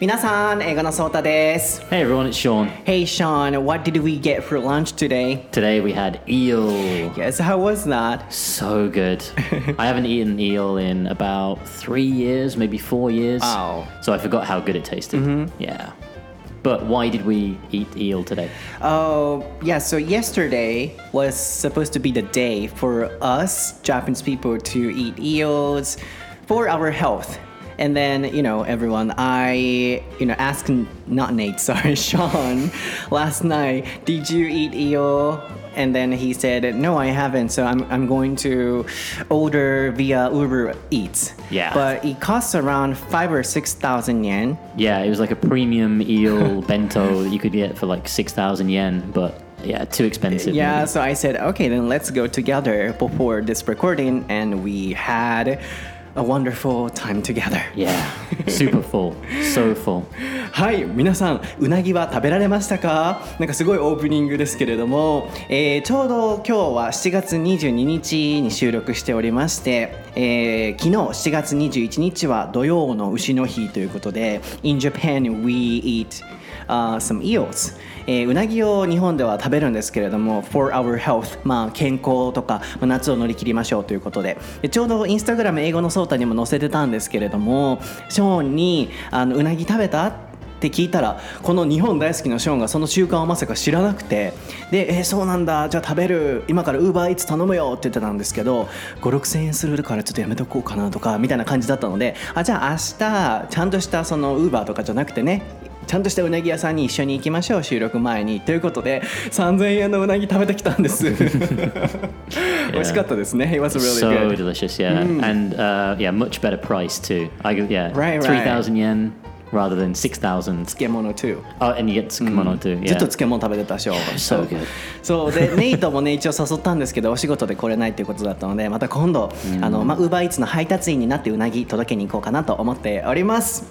Minasan, Hey everyone, it's Sean. Hey Sean, what did we get for lunch today? Today we had eel. Yes, how was that? So good. I haven't eaten eel in about three years, maybe four years. Wow. So I forgot how good it tasted. Mm-hmm. Yeah. But why did we eat eel today? Oh, yeah. So yesterday was supposed to be the day for us Japanese people to eat eels for our health and then, you know, everyone, I, you know, asked, not Nate, sorry, Sean, last night, did you eat eel? And then he said, no, I haven't. So I'm, I'm going to order via Uber Eats. Yeah. But it costs around five or 6,000 yen. Yeah, it was like a premium eel bento that you could get for like 6,000 yen, but yeah, too expensive. Yeah, maybe. so I said, okay, then let's go together before this recording, and we had a wonderful time together. Yeah. Super full. So full. はい、皆さん、うなぎは食べられましたか？なんかすごいオープニングですけれども、えーちょうど今日は7月22日に収録しておりまして、えー昨日7月21日は土曜の牛の日ということで、In Japan we eat、uh, some eels、えーうなぎを日本では食べるんですけれども For our health、まあ、健康とか、まあ夏を乗り切りましょうということで。でちょうどインスタグラム英語のソータにも載せてたんですけれどもショーンにあの「うなぎ食べた?」って聞いたらこの日本大好きなショーンがその習慣をまさか知らなくて。で「えーそうなんだじゃあ食べる。今からウーバーイーツ頼むよ」って言ってたんですけど56000円するからちょっとやめとこうかなとかみたいな感じだったのであじゃあ明日ちゃんとしたそのウーバーとかじゃなくてねちゃんとしたうなぎ屋さんに一緒に行きましょう収録前にということで3000円のうなぎ食べてきたんです美味しかったですね It was really so good delicious, yeah. And uh, yeah, much better price too. I yeah, Right, right. 3,000 yen rather than 6,000. 漬物2 Oh, and you get kimono too. ずっ.と漬物食べてたしょ So good. そうでネイトもね一応誘ったんですけどお仕事で来れないということだったのでまた今度あのまあウーバーイーツの配達員になってうなぎ届けに行こうかなと思っております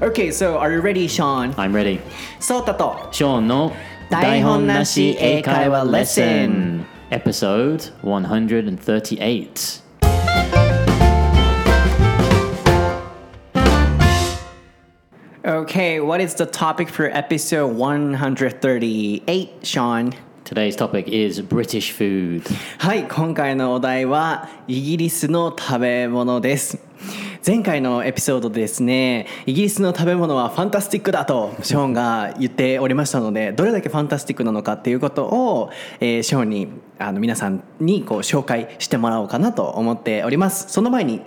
Okay so are you ready Sean? I'm ready. ソータと Sean の台本なし英会話レッスン Episode 138. Okay what is the topic for episode 138 Sean? Today's topic is British food. はい今回のお題はイギリスの食べ物です前回のエピソードでですねイギリスの食べ物はファンタスティックだとショーンが言っておりましたのでどれだけファンタスティックなのかっていうことを、えーショーンにあの皆さんにこう紹介してもらおうかなと思っております。その前に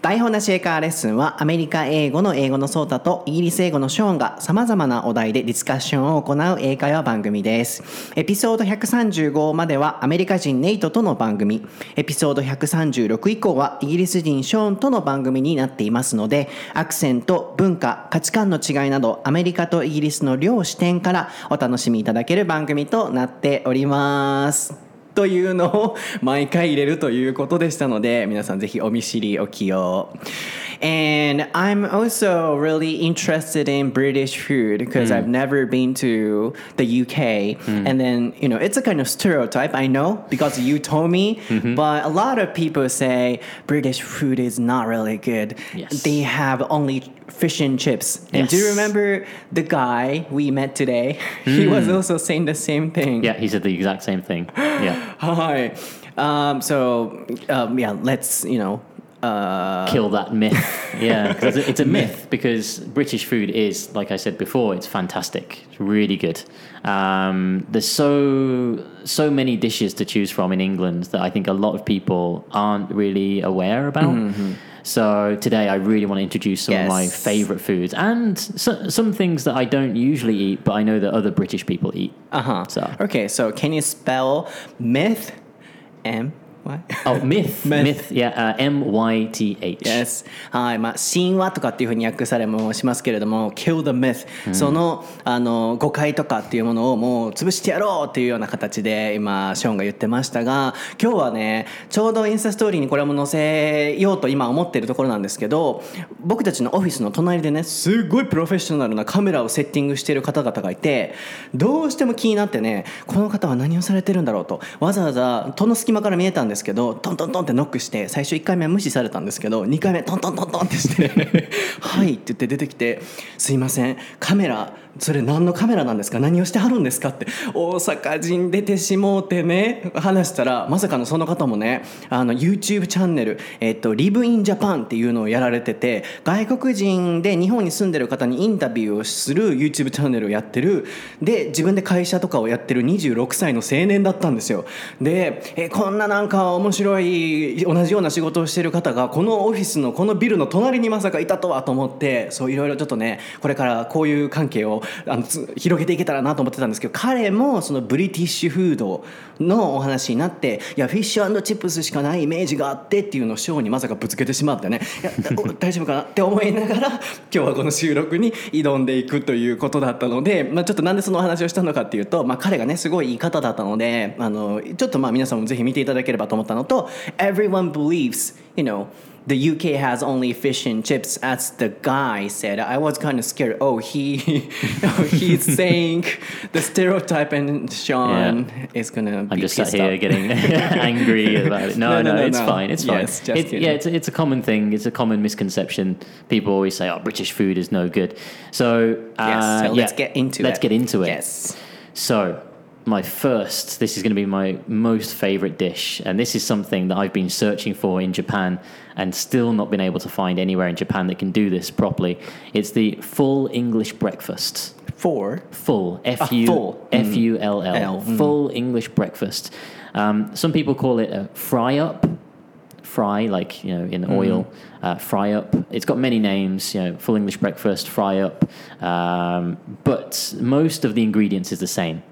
台本なし英会話レッスンはアメリカ英語の英語のソータとイギリス英語のショーンがさまざまなお題でディスカッションを行う英会話番組です。エピソード135まではアメリカ人ネイトとの番組。エピソード136以降はイギリス人ショーンとの番組になっていますのでアクセント文化価値観の違いなどアメリカとイギリスの両視点からお楽しみいただける番組となっております。というのを毎回入れるということでしたので皆さんぜひお見知りおきを And I'm also really interested in British food because I've never been to the UK. And then, you know, it's a kind of stereotype, I know, because you told me. But a lot of people say British food is not really good. Yes. They have only fish and chips. And do you Yes. remember the guy we met today? He was also saying the same thing. Yeah, he said the exact same thing. Yeah. Hi. Um, so, um, yeah, let's, you know, uh, Kill that myth. Yeah, it's a, it's a myth because British food is, like I said before, it's fantastic. It's really good. Um, there's so so many dishes to choose from in England that I think a lot of people aren't really aware about. So today I really want to introduce some of my favorite foods and so, some things that I don't usually eat, but I know that other British people eat. uh huh. So Okay, so can you spell myth? M What? oh, myth, Myth. myth, yeah, uh, M Y T H. Yes. はい。まあ、神話とかっていうふうに訳されもしますけれども、kill the myth、その、あの、誤解とかっていうものをもう潰してやろうっていうような形で、今、ショーンが言ってましたが、今日はね、ちょうどインスタストーリーにこれも載せようと今思っているところなんですけど、僕たちのオフィスの隣でね、すごいプロフェッショナルなカメラをセッティングしている方々がいて、どうしても気になってね、この方は何をされてるんだろうと、わざわざ戸の隙間から見えたんですですけどトントントンってノックして最初1回目は無視されたんですけど2回目トントントントンってして「はい」って言って出てきて「すいませんカメラそれ何のカメラなんですか？何をしてはるんですか?」って。大阪人出てしもうてね。話したらまさかのその方もねあの YouTube チャンネル「えっと、Live in Japan」っていうのをやられてて外国人で日本に住んでる方にインタビューをする YouTube チャンネルをやってる。で自分で会社とかをやってる26歳の青年だったんですよ。でえこんななんか面白い同じような仕事をしてる方がこのオフィスのこのビルの隣にまさかいたとはと思ってそういろいろちょっとねこれからこういう関係をあのつ広げていけたらなと思ってたんですけど彼もそのブリティッシュフードのお話になっていやフィッシュチップスしかないイメージがあってっていうのをショーにまさかぶつけてしまってね。いやお 大丈夫かなって思いながら今日はこの収録に挑んでいくということだったので、まあ、ちょっとなんでそのお話をしたのかっていうと、まあ、彼がねすごいいい方だったのであのちょっとまあ皆さんもぜひ見ていただければと思ったのと「Everyone believes you know the UK has only fish and chips as the guy said I was kind of scared oh he he's saying the stereotype and Sean is gonna I'm be just sat here off. getting angry about it. No, No, no, no, it's no. fine. It's fine. Yes, It- yeah, it's, it's a common thing. It's a common misconception. People always say, "Oh, British food is no good." So, uh, yes so let's yeah, get into it. let's get into it. yes So, my first, this is going to be my most favorite dish, and this is something that I've been searching for in Japan and still not been able to find anywhere in Japan that can do this properly. It's the full English breakfast. four Full, F U full. F U L L, L, mm. full English breakfast. Um, some people call it a fry up, fry like you know in oil, uh, fry up. It's got many names, you know, full English breakfast, fry up, um, but most of the ingredients is the same.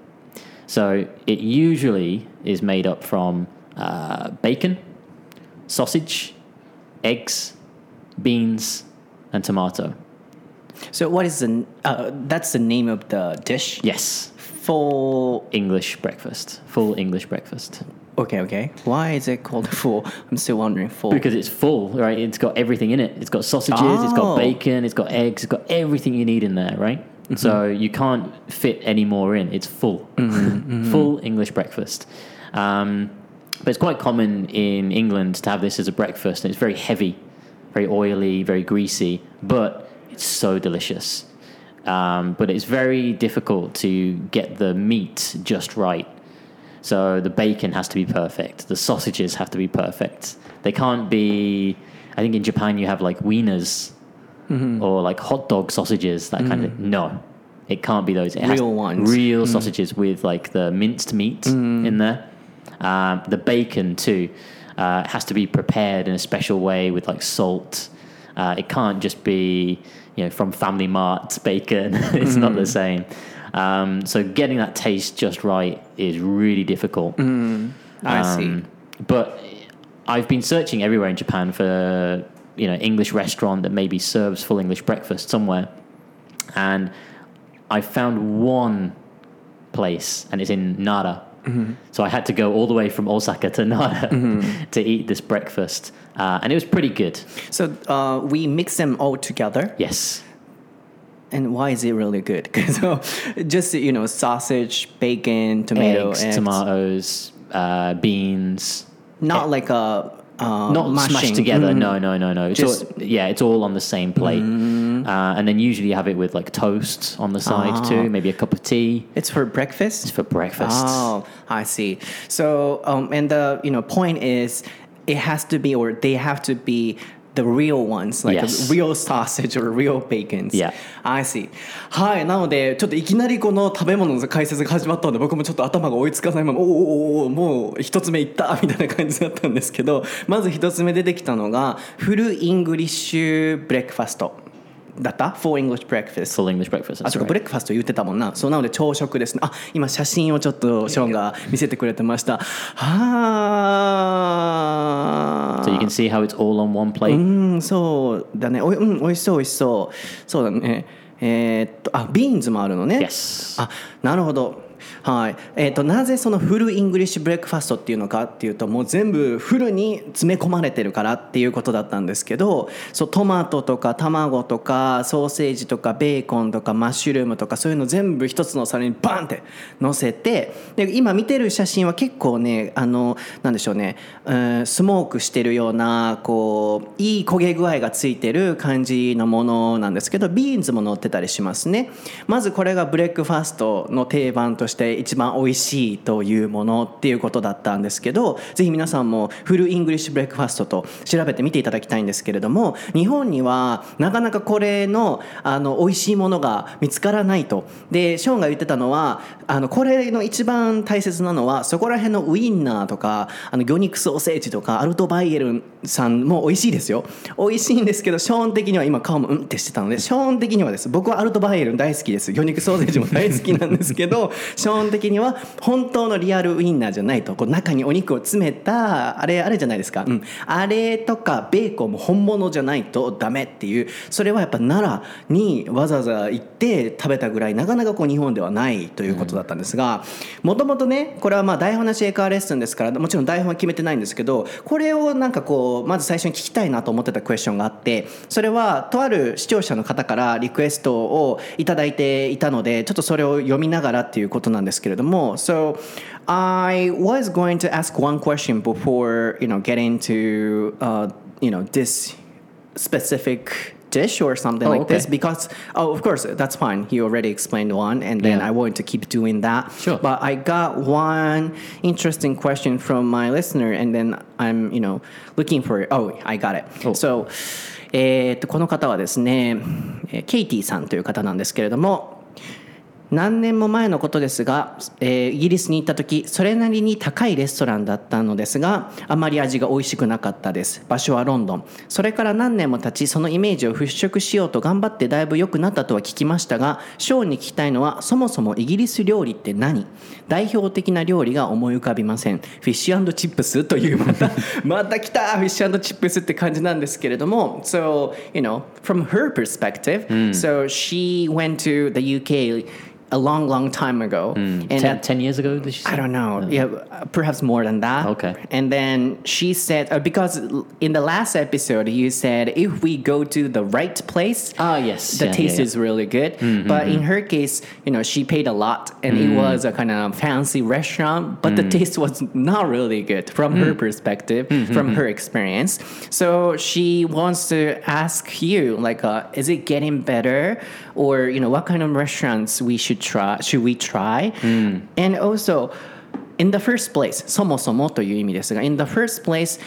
So it usually is made up from uh, bacon, sausage, eggs, beans, and tomato. so what is the uh, that's the name of the dish Yes, full English breakfast, full English breakfast. okay okay why is it called full I'm still wondering full Because it's full, right? It's got everything in it. It's got sausages, it's got Oh. bacon, it's got eggs, it's got everything you need in there, right? So you can't fit any more in. It's full, full English breakfast. Um, but it's quite common in England to have this as a breakfast, and it's very heavy, very oily, very greasy, but it's so delicious. Um, but it's very difficult to get the meat just right. So the bacon has to be perfect. The sausages have to be perfect. They can't be. I think in Japan you have like wieners Mm-hmm. or like hot dog sausages, that kind of thing. No, it can't be those. It has- Real ones. Mm. Real sausages with like the minced meat in there. Um, the bacon too uh, has to be prepared in a special way with like salt. Uh, it can't just be you know from Family Mart bacon. it's not the same. Um, so getting that taste just right is really difficult. I see Um, But I've been searching everywhere in Japan for you know English restaurant that maybe serves full English breakfast somewhere, and I found one place, and it's in Nara. So I had to go all the way from Osaka to Nara to eat this breakfast, uh, and it was pretty good. so uh, we mix them all together? Yes, and why is it really good? Because just you know sausage bacon tomato eggs, and tomatoes, uh, beans. not like a uh, not mashing. smashed together. No, no, no, no. It's Just- all, yeah, it's all on the same plate. Uh, and then usually you have it with like toast on the side too, maybe a cup of tea. It's for breakfast. It's for breakfast. Oh, I see. So, um, and the you know point is, it has to be or they have to be the real ones, like Yes. real sausage or real bacons. Yeah. I see. はい、なのでちょっといきなりこの食べ物の解説が始まったので僕もちょっと頭が追いつかないままおーおーおもう一つ目いったみたいな感じだったんですけどまず一つ目出てきたのがフルイングリッシュブレックファストだった ? Full English Breakfast Full English breakfast. あ、そうか、ブレックファスト言ってたもんな。そうなので朝食ですね。あ、今写真をちょっとショーンが見せてくれてました。は So you can see how it's all on one plate. うん、そうだね。おい、うん、美味しそう、美味しそう。そうだね。えーっと、あ、ビーンズもあるのね。Yes. あ、なるほど。はい。えー、となぜそのフルイングリッシュブレックファストっていうのかっていうともう全部フルに詰め込まれてるからっていうことだったんですけどそうトマトとか卵とかソーセージとかベーコンとかマッシュルームとかそういうの全部一つの皿にバンって乗せてで今見てる写真は結構ねあのなんでしょうね、う、スモークしてるようなこういい焦げ具合がついてる感じのものなんですけどビーンズも乗ってたりしますね。まずこれがブレックファストの定番として一番美味しいというものっていうことだったんですけどぜひ皆さんもフルイングリッシュブレックファストと調べてみていただきたいんですけれども日本にはなかなかこれのあの美味しいものが見つからないと。でショーンが言ってたのはあのこれの一番大切なのはそこら辺のウインナーとかあの魚肉ソーセージとかアルトバイエルンさんも美味しいですよ。美味しいんですけどショーン的には今顔もうんってしてたのでショーン的にはです。僕はアルトバイエルン大好きです。魚肉ソーセージも大好きなんですけどショーン本的には本当のリアルウインナーじゃないと。こう中にお肉を詰めたあれあれじゃないですか、うん、あれとかベーコンも本物じゃないとダメっていう。それはやっぱ奈良にわざわざ行って食べたぐらいなかなかこう日本ではないということだったんですがもともとねこれはまあ台本なし英会話レッスンですからもちろん台本は決めてないんですけどこれをなんかこうまず最初に聞きたいなと思ってたクエスチョンがあってそれはとある視聴者の方からリクエストをいただいていたのでちょっとそれを読みながらっていうことなんでけれども So I was going to ask one question before you know getting to uh, you know this specific dish or something Oh, like this okay. because oh of course that's fine he already explained one and then Yeah. i want to keep doing that Sure. but i got one interesting question from my listener and then i'm you know looking for it oh i got it Oh. so えーっとこの方はですねえーケイティさんという方なんですけれども 何年も前のことですが、えーイギリスに行った時それなりに高いレストランだったのですがあまり味が美味しくなかったです。場所はロンドン。それから何年も経ちそのイメージを払拭しようと頑張ってだいぶ良くなったとは聞きましたがショーンに聞きたいのはそもそもイギリス料理って何？代表的な料理が思い浮かびません。フィッシュチップスというまた また来た！フィッシュチップスって感じなんですけれども So you know from her perspective、so she went to the UK a long, long time ago. Hmm. And Ten, at- ten years ago, did she say? I don't know. Yeah, perhaps more than that. Okay. And then she said, uh, because in the last episode, you said if we go to the right place, Ah, yes. the Yeah, taste yeah, yeah. is really good. Hmm, hmm, but in her case, you know, she paid a lot and it was a kind of fancy restaurant, but the taste was not really good from her perspective, from her experience. So she wants to ask you, like, uh, is it getting better? Or, you know, what kind of restaurants we should try, should we try? And also, in the first place, そもそもという意味ですが、in the first place,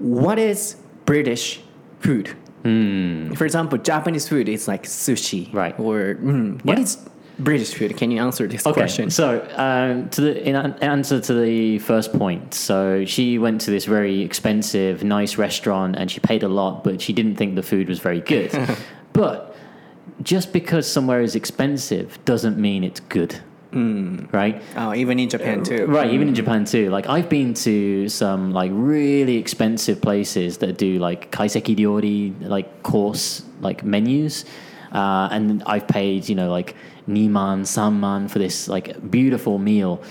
what is British food? For example, Japanese food is like sushi. Right. Or mm, what Yeah. is British food? Can you answer this Okay, question? so um, to the in an- answer to the first point, so she went to this very expensive, nice restaurant, and she paid a lot, but she didn't think the food was very good. but just because somewhere is expensive doesn't mean it's good, hmm. right? Oh, even in Japan uh, too. Right, even in hmm. Japan too. Like I've been to some like really expensive places that do like kaiseki ryori, like course like menus, uh, and I've paid you know like niman, samman for this like beautiful meal,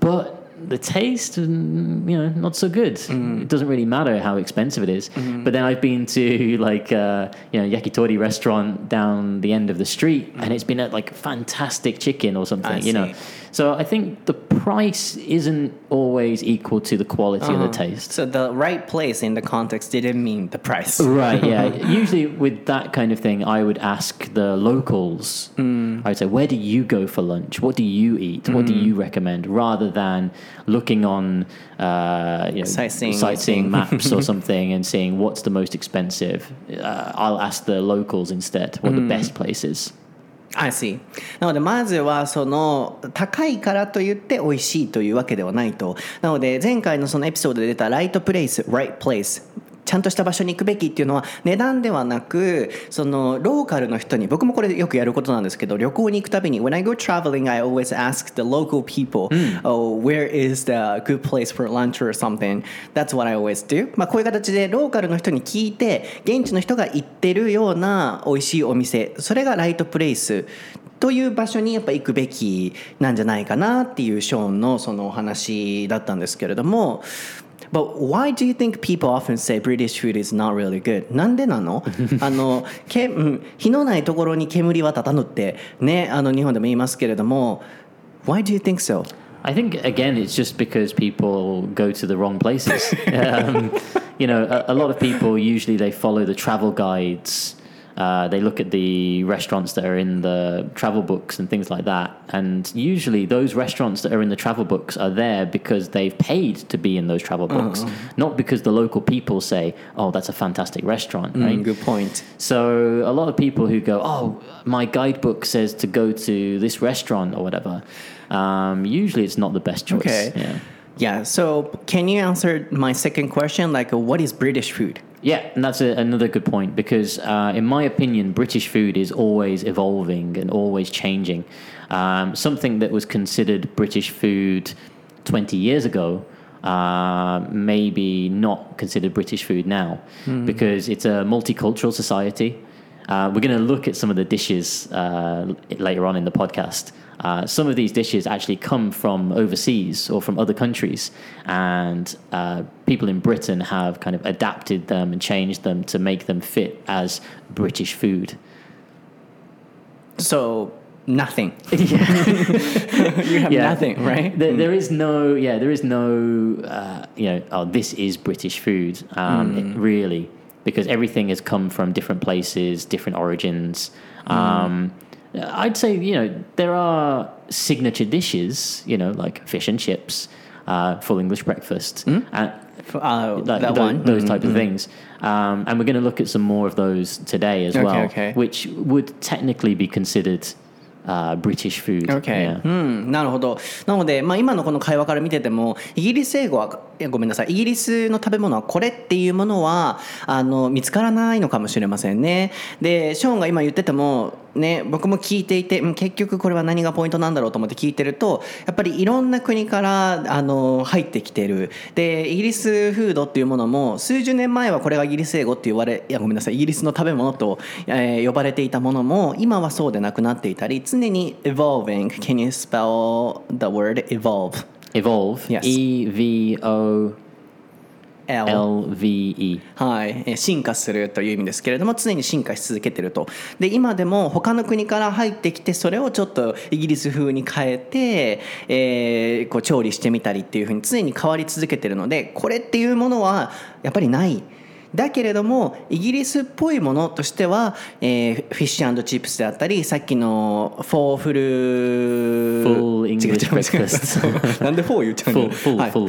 but the taste, mm, you know, not so good. It doesn't really matter how expensive it is. But then I've been to like uh, you know yakitori restaurant down the end of the street, and it's been at like fantastic chicken or something. I you know, see. So I think the price isn't always equal to the quality of the taste. So the right place in the context didn't mean the price. Right, yeah. Usually with that kind of thing, I would ask the locals. I would say, where do you go for lunch? What do you eat? What do you recommend? Rather than looking on uh, you know, Sightseeing sightseeing maps or something and seeing what's the most expensive. Uh, I'll ask the locals instead what the best place is. I see. なのでまずはその高いからといって美味しいというわけではないと。なので前回のそのエピソードで出たライトプレイス、right place。ちゃんとした場所に行くべきっていうのは値段ではなくそのローカルの人に僕もこれよくやることなんですけど旅行に行くたびに When I go traveling I always ask the local people、oh, where is the good place for lunch or something. That's what I always do. まあこういう形でローカルの人に聞いて現地の人が行ってるような美味しいお店それがライトプレイスという場所にやっぱ行くべきなんじゃないかなっていうショーンのそのお話だったんですけれども But why do you think people often say British food is not really good? なんでなのあのけ、うん、火のないところに煙は立たぬってねあの日本でも言いますけれども Why do you think so? I think again, it's just because people go to the wrong places. um, you know, a, a lot of people usually they follow the travel guides. Uh, they look at the restaurants that are in the travel books and things like that. And usually, those restaurants that are in the travel books are there because they've paid to be in those travel books, not because the local people say, "Oh, that's a fantastic restaurant." Right? Mm, good point. So a lot of people who go, "Oh, my guidebook says to go to this restaurant or whatever," um, usually it's not the best choice. Okay. Yeah. Yeah, so can you answer my second question? Like, what is British food? Yeah, and that's a, another good point because, uh, in my opinion, British food is always evolving and always changing. Um, something that was considered British food 20 years ago, uh, maybe not considered British food now because it's a multicultural society. Uh, we're going to look at some of the dishes uh, later on in the podcast. Uh, some of these dishes actually come from overseas or from other countries, and uh, people in Britain have kind of adapted them and changed them to make them fit as British food. So, nothing. yeah. you have nothing, right? There, there is no, yeah, there is no, uh, you know, oh, this is British food, um, it- really, because everything has come from different places, different origins. Um, I'd say, you know, there are signature dishes, you know, like fish and chips, uh, full English breakfast, and Uh, like that tho- one. those type of things. Um, and we're going to look at some more of those today as Okay, well, okay. which would technically be considered uh, British food. Okay. Yeah. うん、なるほど。なので、まあ、今のこの会話から見てても、イギリス英語は、いや ごめんなさい、イギリスの食べ物はこれっていうものは、あの、見つからないのかもしれませんね。で、ショーンが今言ってても、ね、僕も聞いていて、結局これは何がポイントなんだろうと思って聞いてると、やっぱりいろんな国から、あの、入ってきてる。で、イギリスフードっていうものも、数十年前はこれがイギリス英語って言われ、いや、ごめんなさい、イギリスの食べ物と、えー呼ばれていたものも、今はそうでなくなっていたり、常に evolving. Can you spell the word evolve? Evolve. Yes. E V O L L V E. はい、えー進化するという意味ですけれども常に進化し続けてるとで今でも他の国から入ってきてそれをちょっとイギリス風に変えて、えーこう調理してみたりっていうふうに常に変わり続けてるのでこれっていうものはやっぱりない。だけれどもイギリスっぽいものとしては、えーフィッシュチップスであったりさっきのフォーフル Full English 違う違う違う breakfast なんでフォー言っちゃうの Full, full, はい.フォ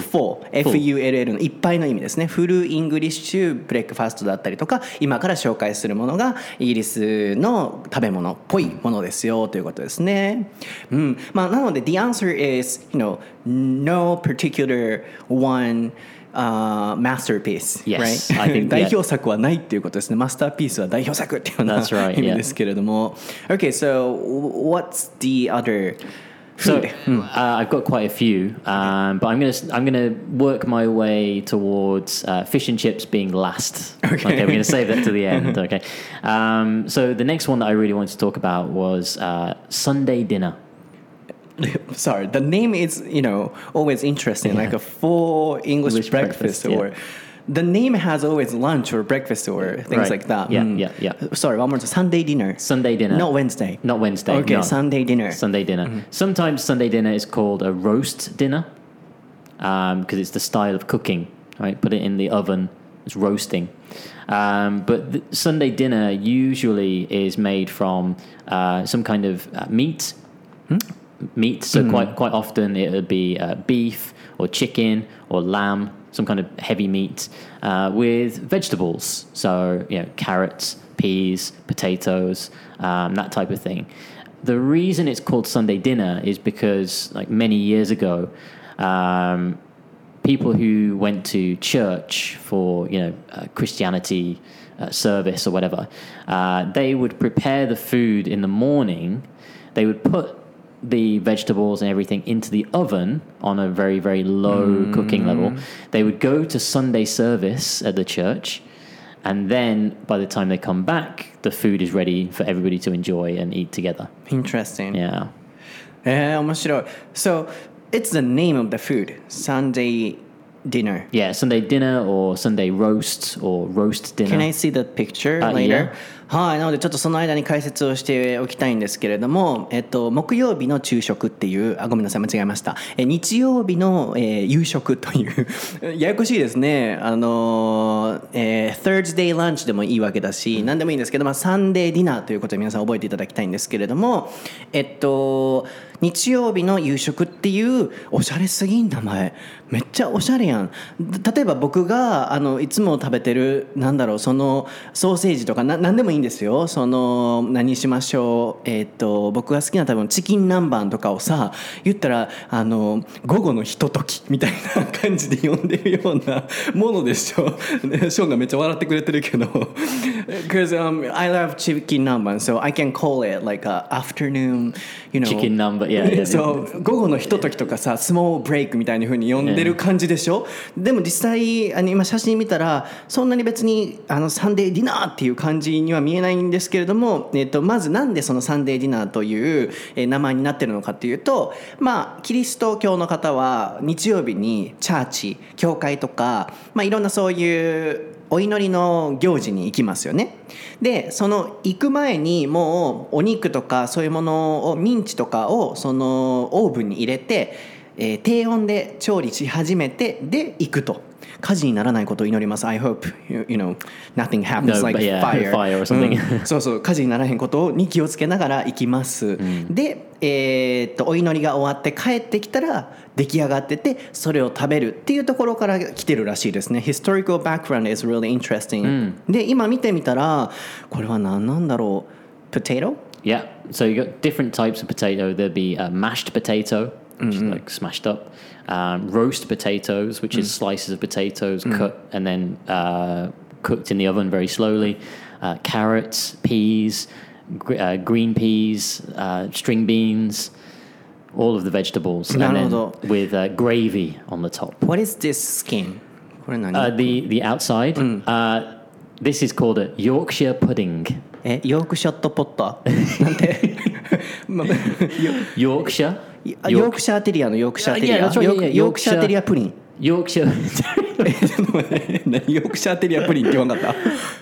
ー。FULL のいっぱいの意味ですね。フルイングリッシュブレックファストだったりとか今から紹介するものがイギリスの食べ物っぽいものですよということですね、うん。まあ、なので The answer is you know no particular one uh, masterpiece, Yes, right? I think- 代表作はないっていうことですね。マスターピースは代表作っていうような That's right, 意味 yeah. ですけれども。Okay, so what's the other So food? uh, I've got quite a few, um, but I'm gonna I'm gonna work my way towards uh, fish and chips being last. Okay. we're gonna save that to the end. Okay. Um, so the next one that I really wanted to talk about was uh, Sunday dinner. sorry the name is you know always interesting like a full english, English breakfast, breakfast, yeah. or the name has always lunch or breakfast or things Right. like that Yeah, Mm. yeah, yeah. sorry one more time sunday dinner Sunday dinner. not wednesday Not Wednesday. okay no. sunday dinner Sunday dinner. Sometimes Sunday dinner is called a roast dinner because it's the style of cooking. Right, put it in the oven. It's roasting. Um, but the Sunday dinner usually is made from uh, some kind of uh, meat. Meat. So quite quite often it would be uh, beef or chicken or lamb, some kind of heavy meat uh, with vegetables. So you know carrots, peas, potatoes, um, that type of thing. The reason it's called Sunday dinner is because like many years ago. Um, people who went to church for you know uh, Christianity uh, service or whatever, uh, they would prepare the food in the morning. They would put the vegetables and everything into the oven on a very very low cooking level. They would go to Sunday service at the church. and then by the time they come back, the food is ready for everybody to enjoy and eat together. Interesting. Yeah. えー、面白い。So, it's the name of the food. Sunday dinner. Yeah, Sunday dinner or Sunday roast or roast dinner. Can I see the picture Uh, later? yeah. はい、なのでちょっとその間に解説をしておきたいんですけれども、えっと、木曜日の昼食っていう、あ、ごめんなさい、間違えました。え日曜日の、えー夕食という、ややこしいですね。あの、えー、Thursday lunch でもいいわけだし、何でもいいんですけど、まあ、サンデーディナーということで皆さん覚えていただきたいんですけれども、えっと、日曜日の夕食っていうおしゃれすぎん名前めっちゃおしゃれやん例えば僕があのいつも食べてるなんだろうそのソーセージとかな何でもいいんですよ。その何しましょう。えっ、と僕が好きな多分チキン南蛮とかをさ言ったらあの午後のひとときみたいな感じで呼んでるようなものでしょ。ねショーンがめっちゃ笑ってくれてるけど。Because、um, I love chicken 南蛮 so I can call it like a afternoon you know. Chicken number, yeah. yeah, yeah. そう午後のひとときとかさスモールブレイクみたいな風に呼んでる感じでしょ、でも実際あの今写真見たらそんなに別にあのサンデーディナーっていう感じには見えないんですけれども、えっとまずなんでそのサンデーディナーという、え名前になってるのかっていうとまあキリスト教の方は日曜日にチャーチ教会とか、まあ、いろんなそういうお祈りの行事に行きますよね。でその行く前にもうお肉とかそういうものをミンチとかをそのオーブンに入れて、え低温で調理し始めてで行くと。火事にならないことを祈ります I hope you, you know nothing happens No, like yeah, fire, fire or something. うんそうそう火事にならへんことに気をつけながら行きます、で、えーっとお祈りが終わって帰ってきたら出来上がっててそれを食べるっていうところから来てるらしいですね Historical background is really interesting、で今見てみたらこれは何なんだろう Potato? Yeah. So you got different types of potato. There'd be a mashed potato, which is like smashed up, um, roast potatoes, which is slices of potatoes cut and then uh, cooked in the oven very slowly, uh, carrots, peas, gr- uh, green peas, uh, string beans, all of the vegetables, and then なるほど。 with uh, gravy on the top. What is this skin? これ何、 Uh, the the outside. Uh, this is called a Yorkshire pudding. えヨークシャットポッターなんてまヨ Yorkshire. あヨークシャーテリアのヨークシャーテリアヨークシャーテリアプリン Yorkshire. 何ヨークシャーテリアプリンって言わんかった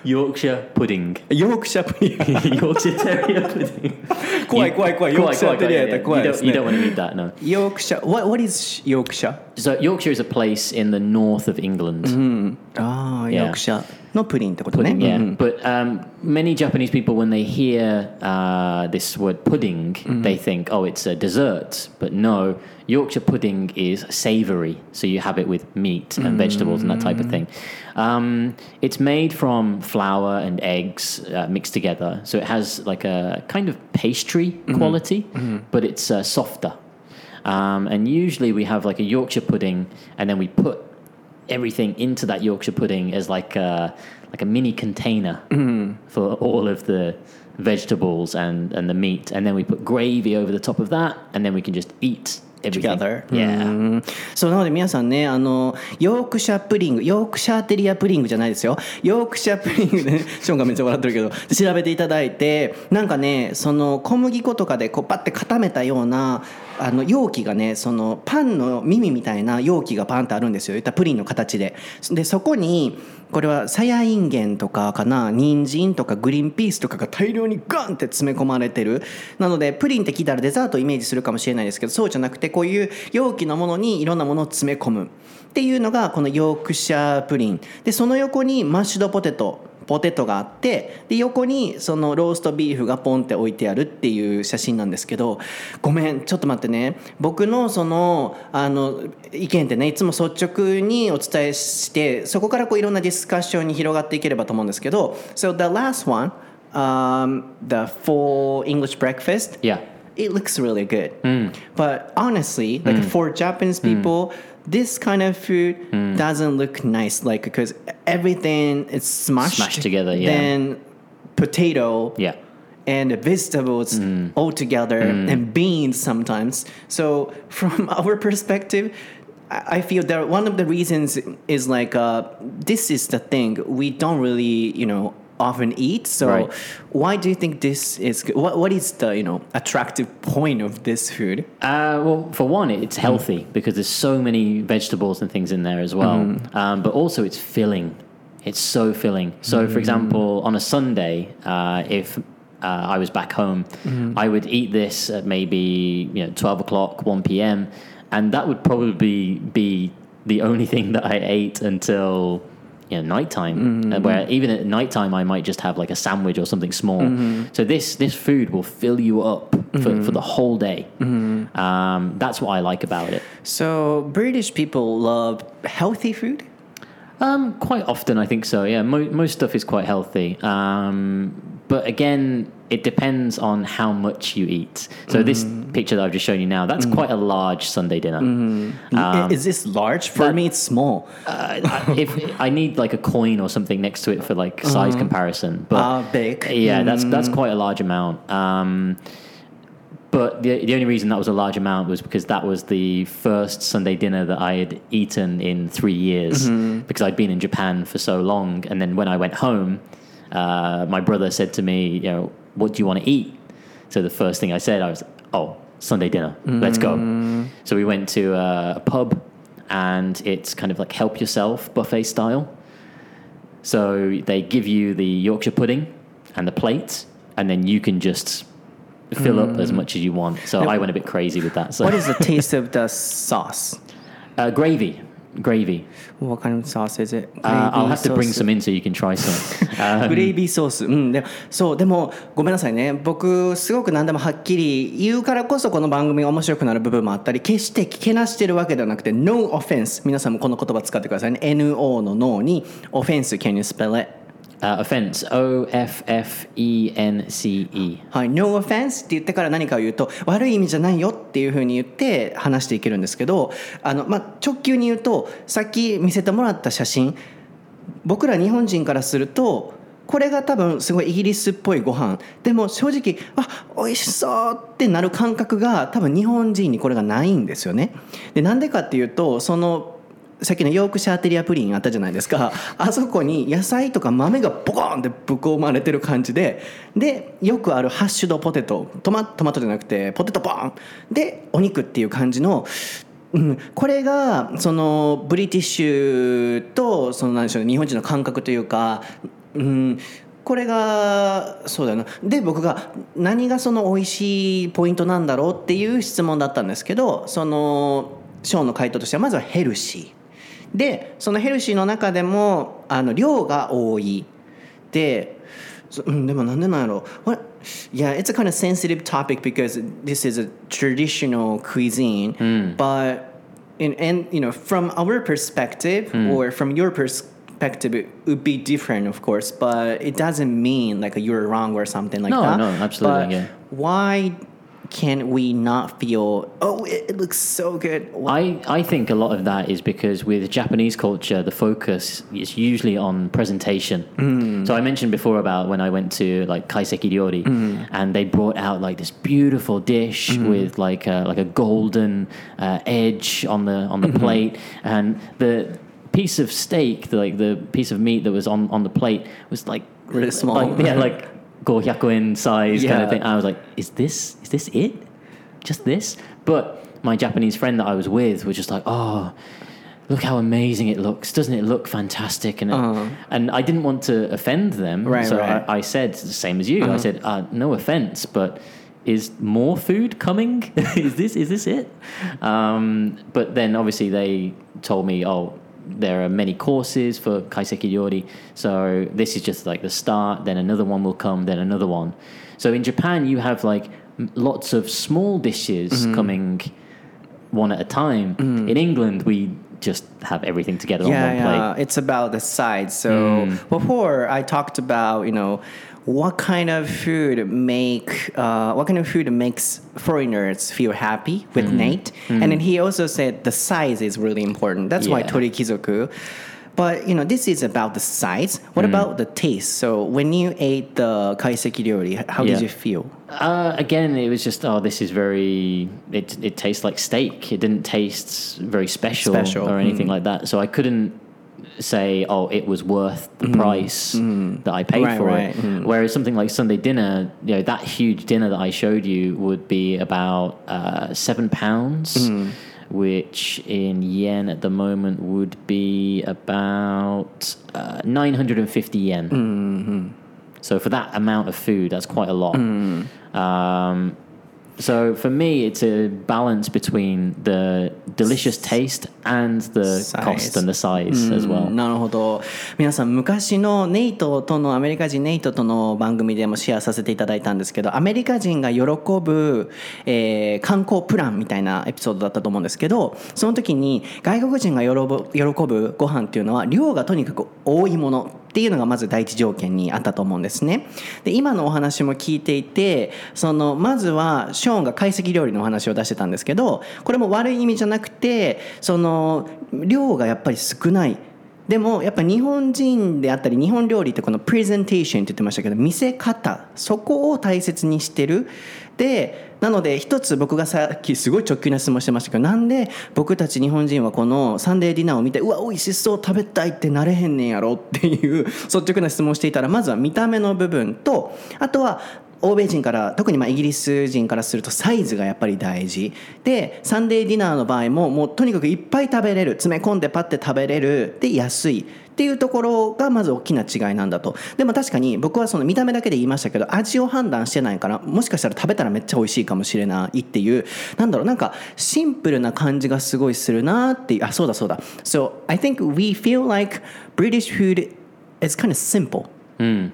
Yorkshire pudding. ヨークシャープリン Yorkshire Terrier pudding. 怖い怖い怖いヨークシャーテリアやったら怖い You です don't, you ね don't want to eat that, no. ヨークシャー what, what is ヨークシャー So Yorkshire is a place in the north of England. ああ Yeah. ヨークシャー のプリンってことね Pudding, yeah. うんうん But um, many Japanese people, when they hear uh, this word pudding, they think, oh, it's a dessert. But no, Yorkshire pudding is savory. So you have it with meat and vegetables and that type of thing. Um, it's made from flour and eggs uh, mixed together. So it has like a kind of pastry quality, but it's uh, softer. Um, and usually we have like a Yorkshire pudding, and then we put everything into that Yorkshire pudding as like a, like a mini container for all of the vegetables and, and the meat, and then we put gravy over the top of that, and then we can just eat everything. together Yeah. うんそうなので皆さんねあのヨークシャープリングヨークシャーテリアプリングじゃないですよヨークシャープリングで、ね、ショーンがめっちゃ笑ってるけど調べていただいてなんかねその小麦粉とかでこうパッて固めたような あの容器がねそのパンの耳みたいな容器がパンってあるんですよ。言ったプリンの形で。でそこにこれはさやいんげんとかかな人参とかグリーンピースとかが大量にガンって詰め込まれてる。なのでプリンって聞いたらデザートをイメージするかもしれないですけどそうじゃなくてこういう容器のものにいろんなものを詰め込むっていうのがこのヨークシャープリン。でその横にマッシュドポテト。ポテトがあってで横にそのローストビーフがポンって置いてあるっていう写真なんですけどごめんちょっと待ってね僕のそのあの意見ってねいつも率直にお伝えしてそこからこういろんなディスカッションに広がっていければと思うんですけど So the last one um, the full English breakfast Yeah. it looks really good. But honestly, like for Japanese people, this kind of food hmm. doesn't look nice. Like because everything is smashed, Smashed together, yeah. Then potato, Yeah. and vegetables hmm. all together, hmm. and beans sometimes. So from our perspective. I I feel that one of the reasons is like uh, this is the thing we don't really you know often eat. So Right. why do you think this is good? What what is the you know attractive point of this food? Uh, well, for one, it's healthy because there's so many vegetables and things in there as well. Um, but also, it's filling. It's so filling. So, for example, on a Sunday, uh, if uh, I was back home, I would eat this at maybe you know 12 o'clock, 1 p.m., and that would probably be the only thing that I ate until you know nighttime. Uh, where even at nighttime, I might just have like a sandwich or something small. So this this food will fill you up for, for the whole day. Um, that's what I like about it. So British people love healthy food. Um, quite often, I think so. Yeah, mo- most stuff is quite healthy. Um, but again, it depends on how much you eat. So this mm. picture that I've just shown you now, that's mm. quite a large Sunday dinner. Mm. I- um, is this large? For that- me, it's small. Uh, if I need like a coin or something next to it for like size mm-hmm. comparison, but Ah, big. yeah, that's that's quite a large amount. Um, but the the only reason that was a large amount was because that was the first Sunday dinner that I had eaten in three years mm-hmm. because I'd been in Japan for so long, and then when I went home, uh, my brother said to me, you know, what do you want to eat? So the first thing I said, I was, oh, Sunday dinner, let's go. So we went to uh, a pub, and it's kind of like help yourself buffet style. So they give you the Yorkshire pudding and the plate, and then you can just fill up as much as you want. So I went a bit crazy with that. So What is the taste of the sauce? uh, gravy? Gravy. What kind of sauce is it? Uh, I'll Gravy have to bring some in so you can try some. Uh, グレイビーソース、うん、でそうでもごめんなさいね僕すごく何でもはっきり言うからこそこの番組が面白くなる部分もあったり決してけなしてるわけではなくて No offense 皆さんもこの言葉使ってくださいね NO の NO に Offense can you spell it? Uh, offense. O F F E N C E. はい、No offense って言ってから何かを言うと悪い意味じゃないよっていうふうに言って話していけるんですけどあの、まあ、直球に言うとさっき見せてもらった写真僕ら日本人からするとこれが多分すごいイギリスっぽいご飯でも正直あ美味しそうってなる感覚が多分日本人にこれがないんですよね。でなんでかっていうとそのさっきのヨークシャーテリアプリンあったじゃないですか。あそこに野菜とか豆がボコーンってぶっ込まれてる感じで。でよくあるハッシュドポテト。トマトマトじゃなくてポテトボーン。でお肉っていう感じの。うん、これがそのブリティッシュとその何でしょう日本人の感覚というか、うん、これがそうだよな。で僕が何がその美味しいポイントなんだろうっていう質問だったんですけどそのショーの回答としてはまずはヘルシーでそのヘルシーの中でもあの量が多いでそうんでもなんでなんやろ What? Yeah, it's a kind of sensitive topic because this is a traditional cuisine, but in and you know from our perspective or from your perspective it would be different of course but it doesn't mean like you're wrong or something like No, that no, absolutely, But yeah. why can we not feel oh it, it looks so good? I, I think a lot of that is because with Japanese culture, the focus is usually on presentation. Hmm. So I mentioned before about when I went to like kaiseki ryori, hmm. and they brought out like this beautiful dish hmm. with like a, like a golden uh, edge on the on the plate, and the piece of steak, the, like the piece of meat that was on, on the plate, was like Really small. like, yeah, like 500円 size kind of thing. I was like, is this is this it? Just this? But my Japanese friend that I was with was just like, oh, look how amazing it looks. Doesn't it look fantastic? And, Uh-huh. and I didn't want to offend them. Right, so right. I, I said, the same as you, I said, uh, no offense, but is more food coming? is this is this it? Um, but then obviously they told me, oh, there are many courses for kaiseki ryori. So this is just like the start, then another one will come, then another one. So in Japan, you have like lots of small dishes Mm-hmm. coming one at a time. In England, we just have everything together on yeah, one plate. It's about the size. So before I talked about, you know, what kind of food make uh, what kind of food makes foreigners feel happy with Nate, and then he also said the size is really important. That's why Yeah. Tori Kizoku. But you know, this is about the size. What about the taste? So when you ate the kaiseki ryori, how Yeah. did you feel? Uh, again, it was just oh, this is very. It it tastes like steak. It didn't taste very special, Special, or anything like that. So I couldn't say oh, it was worth the price that I paid Right, for right. it. Whereas something like Sunday dinner, you know, that huge dinner that I showed you would be about uh, seven pounds. Which in yen at the moment would be about uh, 950 yen. So for that amount of food, that's quite a lot. Um, so for me, it's a balance between the delicious taste and the cost and the size as well. なるほど。皆さん昔のネイトとのアメリカ人ネイトとの番組でもシェアさせていただいたんですけどアメリカ人が喜ぶ、えー観光プランみたいなエピソードだったと思うんですけどその時に外国人が喜ぶ喜ぶご飯っていうのは量がとにかく多いものっていうのがまず第一条件にあったと思うんですね。で今のお話も聞いていてそのまずはショーンが懐石料理のお話を出してたんですけどこれも悪い意味じゃなくてその量がやっぱり少ない。でもやっぱ日本人であったり日本料理ってこのプレゼンテーションって言ってましたけど見せ方そこを大切にしてるでなので一つ僕がさっきすごい直球な質問してましたけどなんで僕たち日本人はこのサンデーディナーを見てうわ美味しそう食べたいってなれへんねんやろっていう率直な質問をしていたらまずは見た目の部分とあとは欧米人から特にまあイギリス人からするとサイズがやっぱり大事。でサンデーディナーの場合ももうとにかくいっぱい食べれる詰め込んでパッて食べれる。で安い。っていうところがまず大きな違いなんだと。でも確かに僕はその見た目だけで言いましたけど味を判断してないからもしかしたら食べたらめっちゃ美味しいかもしれないっていうなんだろうなんかシンプルな感じがすごいするなっていうあそうだそうだ。So I think we feel like British food is kind of simple. うん。